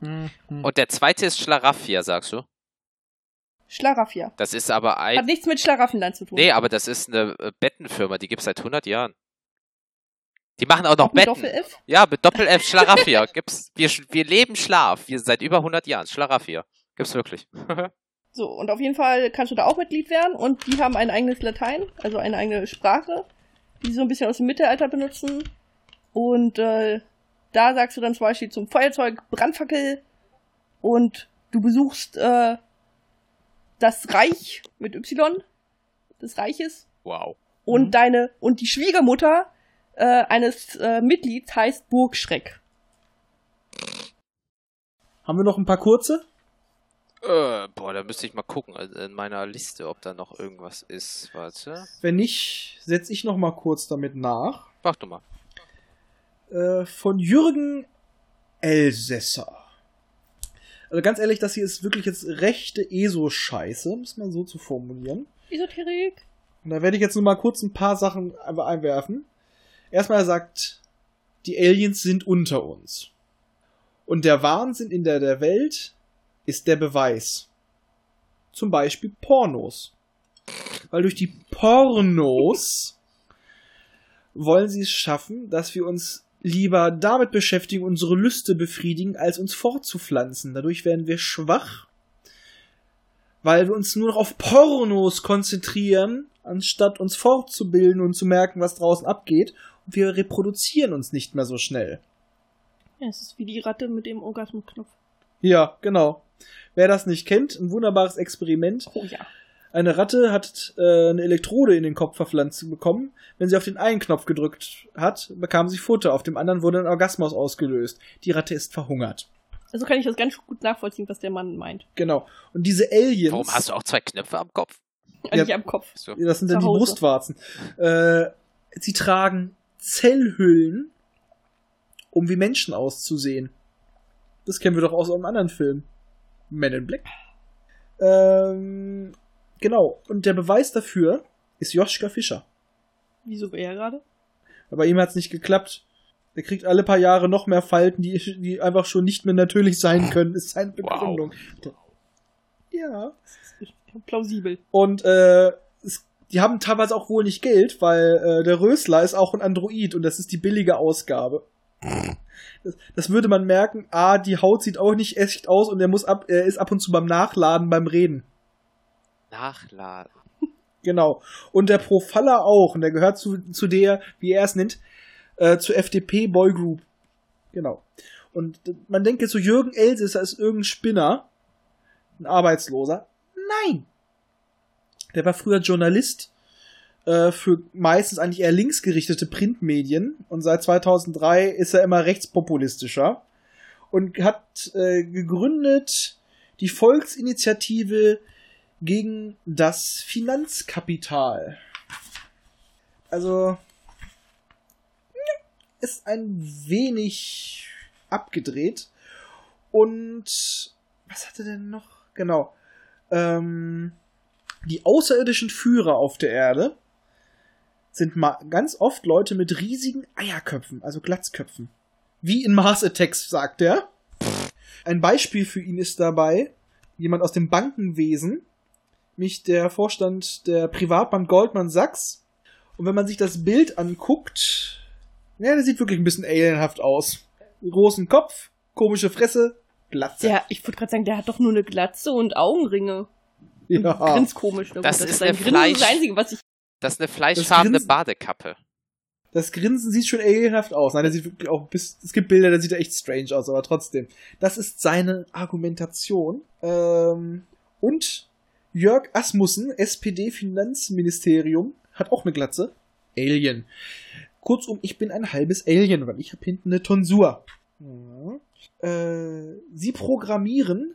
Hm, hm. Und der zweite ist Schlaraffia, sagst du? Schlaraffia. Das ist aber Hat ein. nichts mit Schlaraffenland zu tun. Nee, aber das ist eine äh, Bettenfirma, die gibt's seit 100 Jahren. Die machen auch noch mit Betten. Doppel-F. Ja, mit Doppel-F Schlaraffia. Gibt's, wir, wir leben Schlaf. Wir seit über 100 Jahren. Schlaraffia. Gibt's wirklich. So, und auf jeden Fall kannst du da auch Mitglied werden und die haben ein eigenes Latein, also eine eigene Sprache, die sie so ein bisschen aus dem Mittelalter benutzen. Und äh, da sagst du dann zum Beispiel zum Feuerzeug Brandfackel und du besuchst äh, das Reich mit Y des Reiches wow. und Mhm. deine und die Schwiegermutter äh, eines äh, Mitglieds heißt Burgschreck. Haben wir noch ein paar kurze? Äh, boah, da müsste ich mal gucken also in meiner Liste, ob da noch irgendwas ist. Warte. Wenn nicht, setze ich noch mal kurz damit nach. Mach du mal. Äh, von Jürgen Elsässer. Also ganz ehrlich, das hier ist wirklich jetzt rechte ESO-Scheiße, muss man so zu formulieren. Esoterik. Und da werde ich jetzt nur mal kurz ein paar Sachen einfach einwerfen. Erstmal er sagt, die Aliens sind unter uns. Und der Wahnsinn in der, der Welt ist der Beweis. zum Beispiel Pornos. Weil durch die Pornos wollen sie es schaffen, dass wir uns lieber damit beschäftigen, unsere Lüste befriedigen, als uns fortzupflanzen. Dadurch werden wir schwach, weil wir uns nur noch auf Pornos konzentrieren, anstatt uns fortzubilden und zu merken, was draußen abgeht. Und wir reproduzieren uns nicht mehr so schnell. Ja, es ist wie die Ratte mit dem Orgasmusknopf. Ja, genau. Wer das nicht kennt, ein wunderbares Experiment. Oh ja. Eine Ratte hat äh, eine Elektrode in den Kopf verpflanzt bekommen. Wenn sie auf den einen Knopf gedrückt hat, bekam sie Futter. Auf dem anderen wurde ein Orgasmus ausgelöst. Die Ratte ist verhungert. Also kann ich das ganz gut nachvollziehen, was der Mann meint. Genau. Und diese Aliens. Warum hast du auch zwei Knöpfe am Kopf? Eigentlich am Kopf. So. Ja, Das sind dann die. Brustwarzen. Äh, sie tragen Zellhüllen, um wie Menschen auszusehen. Das kennen wir doch aus einem anderen Film. Men in Black. Ähm, genau. Und der Beweis dafür ist Joschka Fischer. Wieso er gerade? Aber ihm hat's nicht geklappt. Er kriegt alle paar Jahre noch mehr Falten, die, die einfach schon nicht mehr natürlich sein können, ist seine Begründung. Ja. Plausibel. Und äh, es, die haben teilweise auch wohl nicht Geld, weil äh, der Rösler ist auch ein Android und das ist die billige Ausgabe. Das, das würde man merken, ah, die Haut sieht auch nicht echt aus und er muss ab, er ist ab und zu beim Nachladen beim Reden. Nachladen. Genau. Und der Profaller auch. Und der gehört zu, zu der, wie er es nennt, äh, zur FDP Boy Group. Genau. Und man denkt jetzt so, Jürgen Elsässer ist irgendein Spinner. Ein Arbeitsloser. Nein. Der war früher Journalist äh, für meistens eigentlich eher linksgerichtete Printmedien. Und seit 2003 ist er immer rechtspopulistischer. Und hat äh, gegründet die Volksinitiative gegen das Finanzkapital. Also ist ein wenig abgedreht. Und was hatte denn noch? Genau. Ähm, die außerirdischen Führer auf der Erde sind ma ganz oft Leute mit riesigen Eierköpfen, also Glatzköpfen. Wie in Mars Attacks, sagt er. Ein Beispiel für ihn ist dabei jemand aus dem Bankenwesen, mich der Vorstand der Privatbank Goldman Sachs. Und wenn man sich das Bild anguckt, ja, der sieht wirklich ein bisschen alienhaft aus. Großen Kopf, komische Fresse, Glatze. Der, ich würde gerade sagen, der hat doch nur eine Glatze und Augenringe. Und ja. Grins komisch. Na Das gut, ist sein eine Grinsen ist das Einzige, was ich. Das ist eine fleischfarbene Grinsen- Badekappe. Das Grinsen sieht schon alienhaft aus. Nein, der sieht wirklich auch bis, es gibt Bilder, da sieht er echt strange aus, aber trotzdem. Das ist seine Argumentation. Ähm, und Jörg Asmussen, SPD-Finanzministerium, hat auch eine Glatze. Alien. Kurzum, ich bin ein halbes Alien, weil ich habe hinten eine Tonsur. Ja. Äh, sie programmieren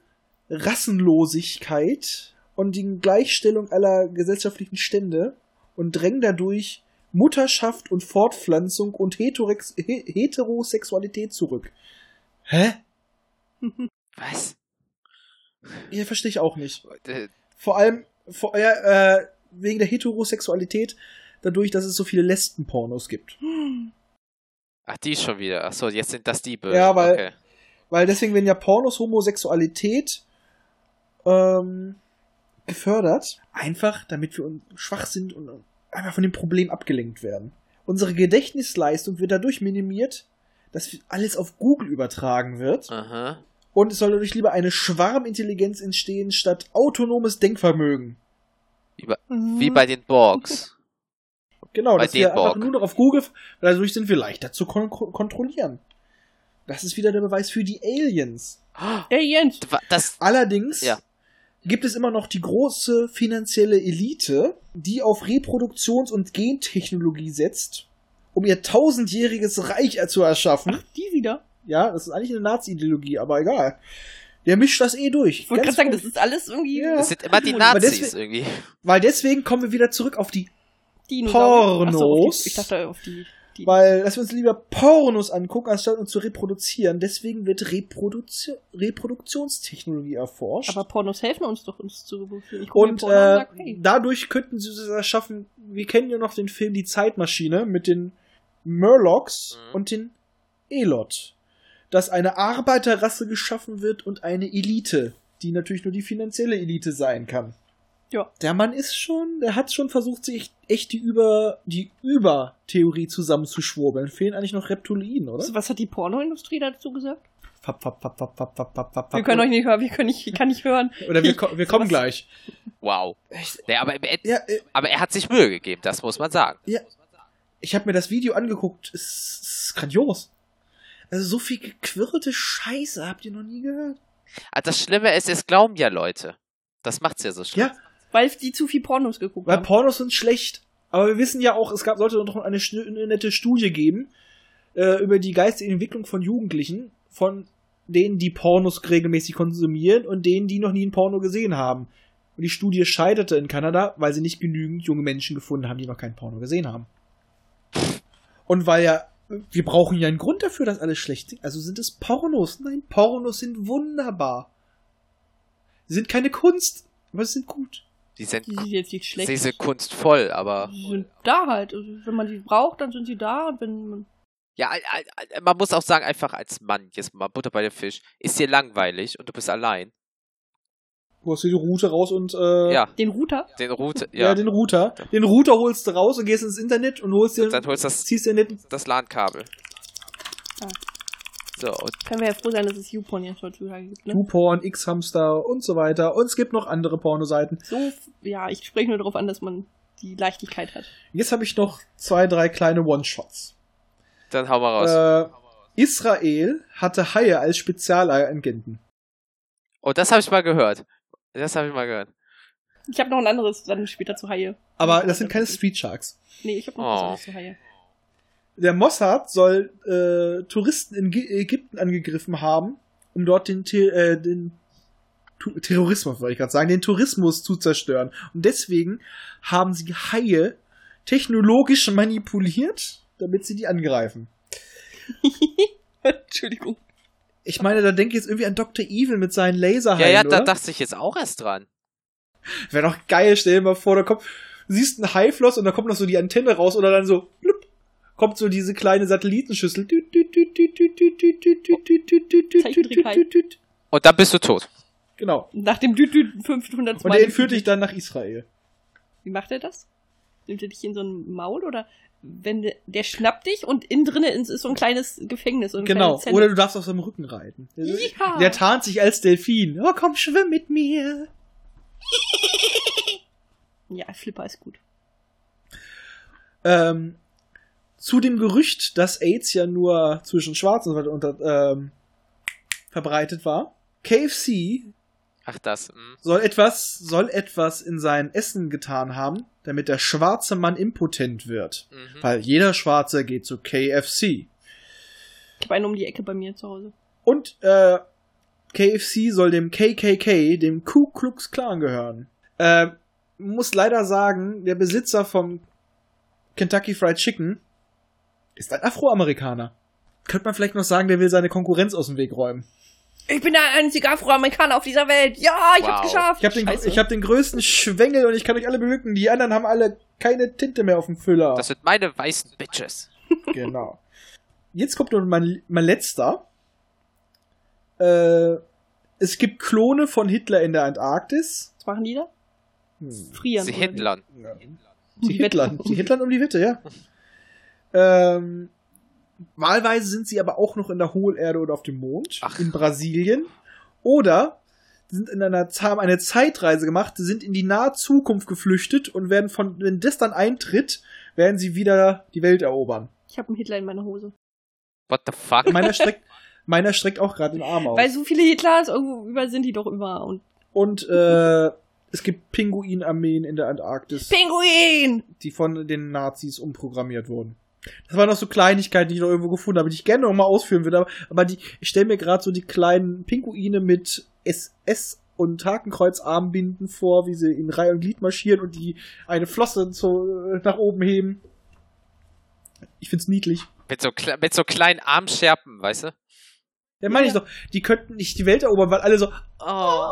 Rassenlosigkeit und die Gleichstellung aller gesellschaftlichen Stände und drängen dadurch Mutterschaft und Fortpflanzung und Heterorex He Heterosexualität zurück. Hä? Was? Ja, verstehe ich auch nicht. Vor allem vor, ja, äh, wegen der Heterosexualität, dadurch, dass es so viele Lesbenpornos gibt. Ach, die schon wieder. Ach so, jetzt sind das die Bösen. Ja, weil- Okay. Weil deswegen werden ja Pornos Homosexualität ähm, gefördert. Einfach, damit wir schwach sind und einfach von dem Problem abgelenkt werden. Unsere Gedächtnisleistung wird dadurch minimiert, dass alles auf Google übertragen wird. Aha. Und es soll dadurch lieber eine Schwarmintelligenz entstehen, statt autonomes Denkvermögen. Wie bei den Borgs. Genau, Bei dass wir den einfach nur noch auf Google, dadurch sind wir leichter zu kon kontrollieren. Das ist wieder der Beweis für die Aliens. Aliens. Das. Allerdings Ja. Gibt es immer noch die große finanzielle Elite, die auf Reproduktions- und Gentechnologie setzt, um ihr tausendjähriges Reich zu erschaffen. Ach, die wieder. Ja, das ist eigentlich eine Nazi-Ideologie, aber egal. Der mischt das eh durch. Ich wollte gerade sagen, das ist alles irgendwie. Ja. Das sind immer die Nazis deswegen- irgendwie. Weil deswegen kommen wir wieder zurück auf die Dinosaurier. Ach so, auf Pornos. die, ich dachte auf die. Die Weil, lass uns lieber Pornos angucken, anstatt uns zu reproduzieren. Deswegen wird Reproduzi Reproduktionstechnologie erforscht. aber Pornos helfen uns doch, uns zu reproduzieren. Und äh, und sag, hey. dadurch könnten sie es erschaffen, wir kennen ja noch den Film Die Zeitmaschine mit den Murlocs Mhm. und den Elot. Dass eine Arbeiterrasse geschaffen wird und eine Elite, die natürlich nur die finanzielle Elite sein kann. Ja. Der Mann ist schon, der hat schon versucht, sich echt die über die Über-Theorie zusammenzuschwurbeln. Fehlen eigentlich noch Reptilien, oder? Was hat die Pornoindustrie dazu gesagt? Fap, fap, fap, fap, fap, fap, fap, fap. Wir können euch nicht hören, wir können nicht, ich kann nicht hören. Oder wir, ko- wir kommen gleich. Wow. Nee, aber, End- Ja, äh, aber er hat sich Mühe gegeben, das muss man sagen. ja. Ich habe mir das Video angeguckt. Es ist grandios. Also so viel gequirlte Scheiße habt ihr noch nie gehört. Ah, Das Schlimme ist, es glauben ja Leute. Das macht's ja so schlimm. Ja, Weil die zu viel Pornos geguckt Weil haben. Pornos sind schlecht. Aber wir wissen ja auch, es gab, sollte noch eine, eine nette Studie geben äh, über die geistige Entwicklung von Jugendlichen, von denen, die Pornos regelmäßig konsumieren und denen, die noch nie ein Porno gesehen haben. Und die Studie scheiterte in Kanada, weil sie nicht genügend junge Menschen gefunden haben, die noch kein Porno gesehen haben. Und weil ja, wir brauchen ja einen Grund dafür, dass alles schlecht sind. Also sind es Pornos. Nein, Pornos sind wunderbar. Sie sind keine Kunst, aber sie sind gut. Die sind, Die sind jetzt nicht schlecht. sie sind kunstvoll, aber Die sind da halt. Also, wenn man sie braucht, dann sind sie da. Und wenn man ja, man muss auch sagen, einfach als Mann, jetzt mal Butter bei dem Fisch, ist dir langweilig und du bist allein. Du hast hier die Route raus und äh, Ja, den Router, den Route, Ja, ja, den Router. Den Router holst du raus und gehst ins Internet und holst dir, dann holst du das, ziehst dir das LAN-Kabel. Ah. So, können wir ja froh sein, dass es YouPorn jetzt heutzutage gibt. Ne? YouPorn, X-Hamster und so weiter. Und es gibt noch andere Pornoseiten. So, ja, ich spreche nur darauf an, dass man die Leichtigkeit hat. Jetzt habe ich noch zwei, drei kleine One-Shots. dann hau mal raus. Äh, Israel hatte Haie als Spezialagenten. oh, das habe ich mal gehört. Das habe ich mal gehört. Ich habe noch ein anderes dann später zu Haie. Aber das sind keine Street Sharks. Nee, ich habe noch Oh. was anderes zu Haie. Der Mossad soll äh, Touristen in Ägypten angegriffen haben, um dort den, Te äh, den Terrorismus, wollte ich gerade sagen, den Tourismus zu zerstören. Und deswegen haben sie Haie technologisch manipuliert, damit sie die angreifen. Entschuldigung. Ich meine, da denke ich jetzt irgendwie an Dr. Evil mit seinen Laserhaien, Ja, ja, da oder? dachte ich jetzt auch erst dran. Wäre doch geil, stell dir mal vor, da kommt, du siehst ein Haifloss und da kommt noch so die Antenne raus oder dann so, blub, kommt so diese kleine Satellitenschüssel. Und dann bist du tot. Genau. Nach dem Düdü 500 Und der entführt dich dann nach Israel. Wie macht er das? Nimmt er dich in so ein Maul oder wenn der, der schnappt dich und innen drinne ist so ein kleines Gefängnis. So eine Genau. Oder du darfst auf seinem Rücken reiten. Der, Ja. der tarnt sich als Delfin. Oh, komm, schwimm mit mir. Ja, Flipper ist gut. Ähm, zu dem Gerücht, dass AIDS ja nur zwischen Schwarzen und so weiter unter, ähm, verbreitet war. KFC Ach, das. hm. soll etwas, soll etwas in sein Essen getan haben, damit der schwarze Mann impotent wird. Mhm. Weil jeder Schwarze geht zu KFC. Ich habe einen um die Ecke bei mir zu Hause. Und äh, KFC soll dem KKK, dem Ku Klux Klan gehören. Äh, muss leider sagen, der Besitzer vom Kentucky Fried Chicken ist ein Afroamerikaner. Könnte man vielleicht noch sagen, der will seine Konkurrenz aus dem Weg räumen. Ich bin der einzige Afroamerikaner auf dieser Welt. Ja, ich Wow. hab's geschafft. Ich habe den, Scheiße. ich hab den größten Schwengel und ich kann euch alle bewirken. Die anderen haben alle keine Tinte mehr auf dem Füller. Das sind meine weißen Bitches. Genau. Jetzt kommt noch mein, mein letzter. Äh, es gibt Klone von Hitler in der Antarktis. Was machen die da? Hm. Frieren. Sie? Hitlern. Sie Hitlern. Sie Hitlern um die Wette, ja. Ähm, wahlweise sind sie aber auch noch in der Hohlerde oder auf dem Mond. Ach. In Brasilien. Oder sind in einer, haben eine Zeitreise gemacht, sind in die nahe Zukunft geflüchtet und werden von, wenn das dann eintritt, werden sie wieder die Welt erobern. Ich habe einen Hitler in meiner Hose. What the fuck? Meiner streckt, meiner streckt auch gerade den Arm aus. Weil so viele Hitlers irgendwo über sind die doch immer. Und Und äh, es gibt Pinguinarmeen in der Antarktis, Pinguin! die von den Nazis umprogrammiert wurden. Das waren noch so Kleinigkeiten, die ich noch irgendwo gefunden habe, die ich gerne noch mal ausführen würde. Aber, aber die, ich stelle mir gerade so die kleinen Pinguine mit SS und Hakenkreuzarmbinden vor, wie sie in Reihe und Glied marschieren und die eine Flosse so äh, nach oben heben. Ich find's niedlich. Mit so, mit so kleinen Armscherpen, weißt du? Ja, meine Ja. ich doch. Die könnten nicht die Welt erobern, weil alle so, Oh.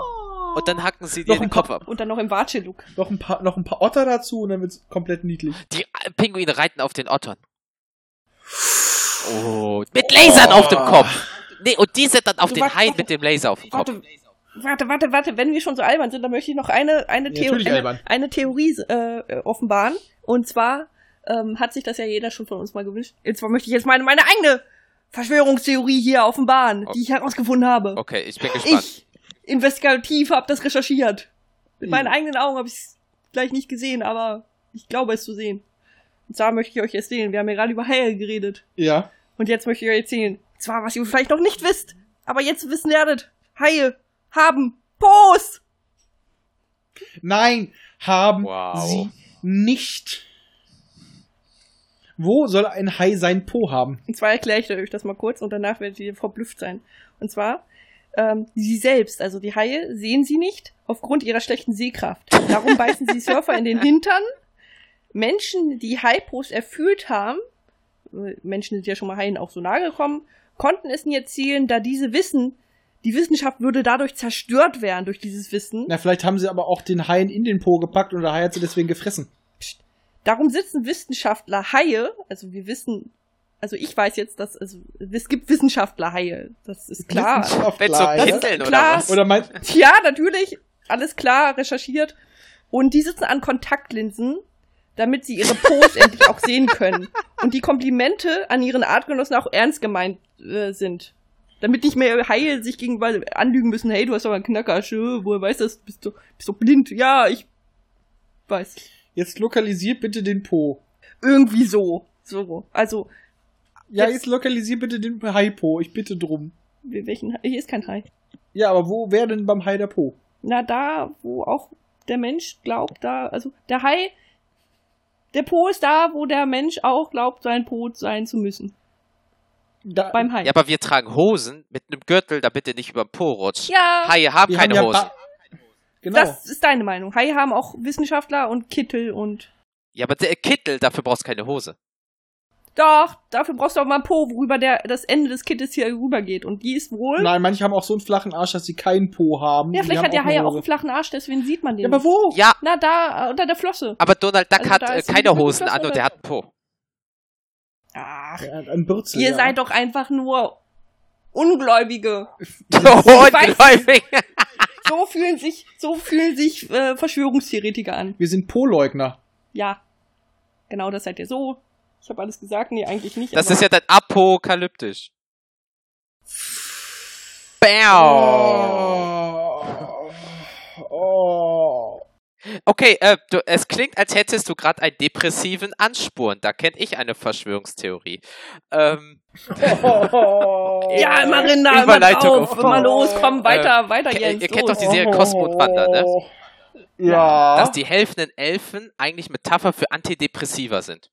Und dann hacken sie dir Noch den Kopf ab. Und dann noch im Watsche-Look. noch ein paar, noch ein paar Otter dazu und dann wird's komplett niedlich. Die Pinguine reiten auf den Ottern. Oh, mit Lasern auf dem Kopf. Nee, und die sind dann auf Du, den warte, warte. mit dem Laser auf dem Kopf. Warte, Warte, warte, warte, wenn wir schon so albern sind, dann möchte ich noch eine, eine, Ja, Theo natürlich eine, eine Theorie äh, offenbaren. Und zwar ähm, hat sich das ja jeder schon von uns mal gewünscht. Und zwar möchte ich jetzt meine, meine eigene Verschwörungstheorie hier offenbaren, Oh. die ich herausgefunden habe. Okay, ich bin gespannt. Ich, investigativ, habe das recherchiert. Mit Ja. meinen eigenen Augen habe ich es gleich nicht gesehen, aber ich glaube es zu sehen. Und zwar möchte ich euch erzählen, wir haben ja gerade über Haie geredet. Ja. Und jetzt möchte ich euch erzählen, zwar, was ihr vielleicht noch nicht wisst, aber jetzt wissen werdet. Haie haben Po's! Nein, haben Wow. sie nicht. Wo soll ein Hai sein Po haben? Und zwar erkläre ich euch das mal kurz und danach werdet ihr verblüfft sein. Und zwar, ähm, sie selbst, also die Haie, sehen sie nicht aufgrund ihrer schlechten Sehkraft. Darum beißen sie Surfer in den Hintern. Menschen, die Haipos erfüllt haben, Menschen sind ja schon mal Haien auch so nahe gekommen, konnten es nie erzielen, da diese wissen, die Wissenschaft würde dadurch zerstört werden durch dieses Wissen. Na, vielleicht haben sie aber auch den Haien in den Po gepackt und der Hai hat sie deswegen gefressen. Darum sitzen Wissenschaftler Haie, also wir wissen, also ich weiß jetzt, dass also, es gibt Wissenschaftler Haie, das ist klar. Wissenschaftler, ja? Kitteln oder klar. was? Oder mein, Ja, natürlich, alles klar, recherchiert. Und die sitzen an Kontaktlinsen, damit sie ihre Pos endlich auch sehen können. Und die Komplimente an ihren Artgenossen auch ernst gemeint äh, sind. Damit nicht mehr Haie sich gegenüber anlügen müssen, hey, du hast doch einen Knacker, schö, woher weißt du das? Bist du bist du blind? Ja, ich weiß. jetzt lokalisier bitte den Po. Irgendwie so. So. Also, Ja, Jetzt- jetzt lokalisier bitte den Hai-Po. Ich bitte drum. welchen Hier ist kein Hai. Ja, aber wo wäre denn beim Hai der Po? Na, da, wo auch der Mensch glaubt, da, also der Hai, der Po ist da, wo der Mensch auch glaubt, sein Po sein zu müssen. Da, Beim Hai. Ja, aber wir tragen Hosen mit einem Gürtel, damit ihr nicht über den Po rutscht. Ja, Haie haben die keine haben ja Hosen. Genau. das ist deine Meinung. Haie haben auch Wissenschaftler und Kittel und. Ja, aber der Kittel, dafür brauchst du keine Hose. Doch, dafür brauchst du auch mal einen Po, worüber der, das Ende des Kittels hier rübergeht. Und die ist wohl. Nein, manche haben auch so einen flachen Arsch, dass sie keinen Po haben. ja, Die vielleicht haben hat der Hai auch einen flachen Arsch, deswegen sieht man den. Ja, aber wo? Ja, Na, da, unter der Flosse. aber Donald Duck Also hat äh, keine Hose Hosen an und der hat einen Po. Ach, Ja, ein Bürzel. ihr ja. seid doch einfach nur Ungläubige. Ungläubig. So fühlen sich, so fühlen sich äh, Verschwörungstheoretiker an. Wir sind Po-Leugner. Ja. Genau, das seid ihr so. Ich habe alles gesagt. Nee, eigentlich nicht. Das aber- ist ja dann apokalyptisch. Bam. Oh. Oh. Okay, äh, du, es klingt, als hättest du gerade einen depressiven Ansporn. Da kenne ich eine Verschwörungstheorie. Ähm, Ja, immer Rinder, immer Überleitung drauf, auf- immer los, komm, weiter, weiter, ke- Jens. ihr kennt doch die Serie Cosmo und Wanda, ne? Ja. dass die helfenden Elfen eigentlich Metapher für Antidepressiva sind.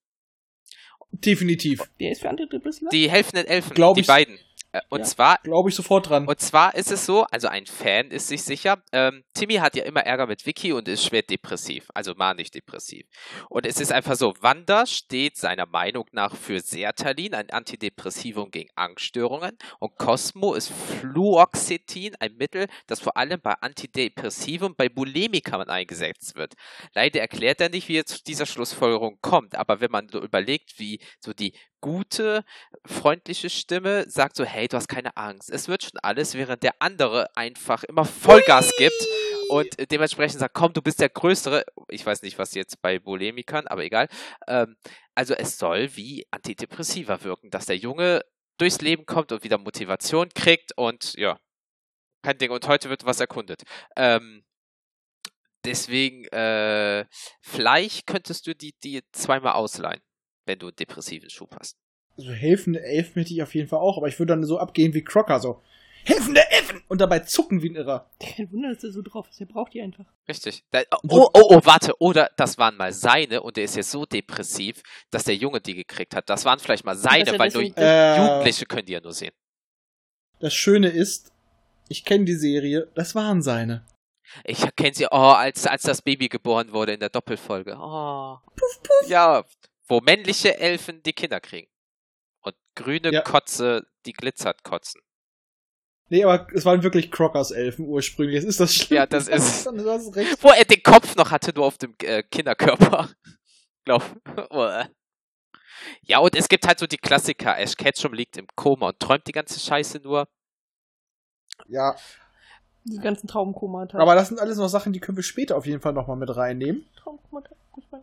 Definitiv. Wer ist für Antidepressiva? Die helfenden Elfen, Glaub die ich- beiden. Äh, Und Ja. zwar Glaube ich sofort dran. Und zwar ist es so, also ein Fan ist sich sicher, ähm, Timmy hat ja immer Ärger mit Vicky und ist schwer depressiv, also manisch-depressiv. Und es ist einfach so, Wanda steht seiner Meinung nach für Sertalin, ein Antidepressivum gegen Angststörungen und Cosmo ist Fluoxetin, ein Mittel, das vor allem bei Antidepressivum bei Bulimikern eingesetzt wird. Leider erklärt er nicht, wie er zu dieser Schlussfolgerung kommt, aber wenn man so überlegt, wie so die gute, freundliche Stimme sagt so, hey, du hast keine Angst, es wird schon alles, während der andere einfach immer Vollgas gibt und dementsprechend sagt, komm, du bist der Größere. Ich weiß nicht, was jetzt bei Bulimikern, aber egal. Ähm, also es soll wie Antidepressiva wirken, dass der Junge durchs Leben kommt und wieder Motivation kriegt und ja, kein Ding. Und heute wird was erkundet. Ähm, deswegen, äh, vielleicht könntest du die, die zweimal ausleihen, wenn du einen depressiven Schub hast. Also helfende Elfen hätte ich auf jeden Fall auch, aber ich würde dann so abgehen wie Crocker, so. Helfende Elfen! Und dabei zucken wie ein Irrer. Kein Wunder, dass er so drauf ist. Der braucht die einfach. Richtig. Da, oh, oh, oh, warte. Oder das waren mal seine und der ist jetzt so depressiv, dass der Junge die gekriegt hat. Das waren vielleicht mal seine, er weil nur Äh, Jugendliche können die ja nur sehen. Das Schöne ist, ich kenne die Serie, das waren seine. Ich kenne sie, oh, als, als das Baby geboren wurde in der Doppelfolge. Oh. Puff, puff. Ja, wo männliche Elfen die Kinder kriegen. Und grüne Ja. Kotze, die glitzert kotzen. Nee, aber es waren wirklich Crockers Elfen ursprünglich. Ist das Schlimme. Ja, das ist-. Wo er den Kopf noch hatte, nur auf dem äh, Kinderkörper. Glaub. Ja, und es gibt halt so die Klassiker. Ash Ketchum liegt im Koma und träumt die ganze Scheiße nur. Ja. Diese ganzen Traumkomata. Aber das sind alles noch Sachen, die können wir später auf jeden Fall nochmal mit reinnehmen. Traumkomata.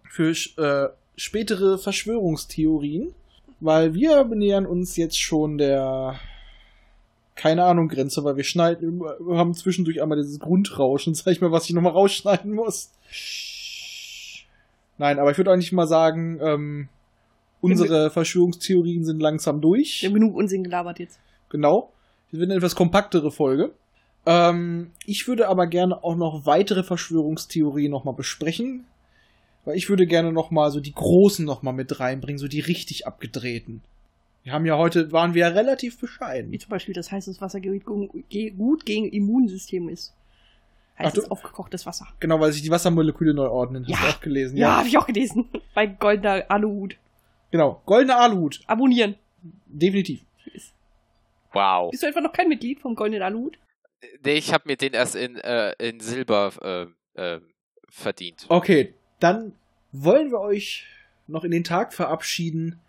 Für äh, spätere Verschwörungstheorien. Weil wir nähern uns jetzt schon der keine Ahnung Grenze, weil wir schneiden, wir haben zwischendurch einmal dieses Grundrauschen, sag ich mal, was ich nochmal rausschneiden muss. Nein, aber ich würde eigentlich mal sagen, ähm, unsere Verschwörungstheorien sind langsam durch. Wir haben genug Unsinn gelabert jetzt. Genau. Das wird eine etwas kompaktere Folge. Ähm, ich würde aber gerne auch noch weitere Verschwörungstheorien nochmal besprechen. Weil ich würde gerne nochmal so die großen nochmal mit reinbringen, so die richtig abgedrehten. Wir haben ja heute, waren wir ja relativ bescheiden. Wie zum Beispiel das heißes Wasser gut gegen Immunsystem ist. Heißes du- aufgekochtes Wasser. Genau, weil sich die Wassermoleküle neu ordnen. Ja. Hast du auch gelesen. Ja, habe ich auch gelesen. Bei goldener Aluhut. Genau. Goldene Aluhut. Abonnieren. Definitiv. Wow. Bist du etwa noch kein Mitglied vom goldenen Aluhut? Nee, ich habe mir den erst in, äh, in Silber äh, äh, verdient. Okay, dann wollen wir euch noch in den Tag verabschieden.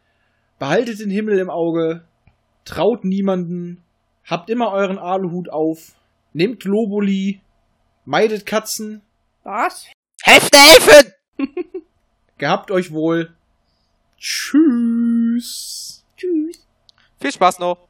Behaltet den Himmel im Auge, traut niemanden, habt immer euren Aluhut auf, nehmt Globuli, meidet Katzen, Was? Hefte helfen! gehabt euch wohl. Tschüss. Tschüss. Viel Spaß noch!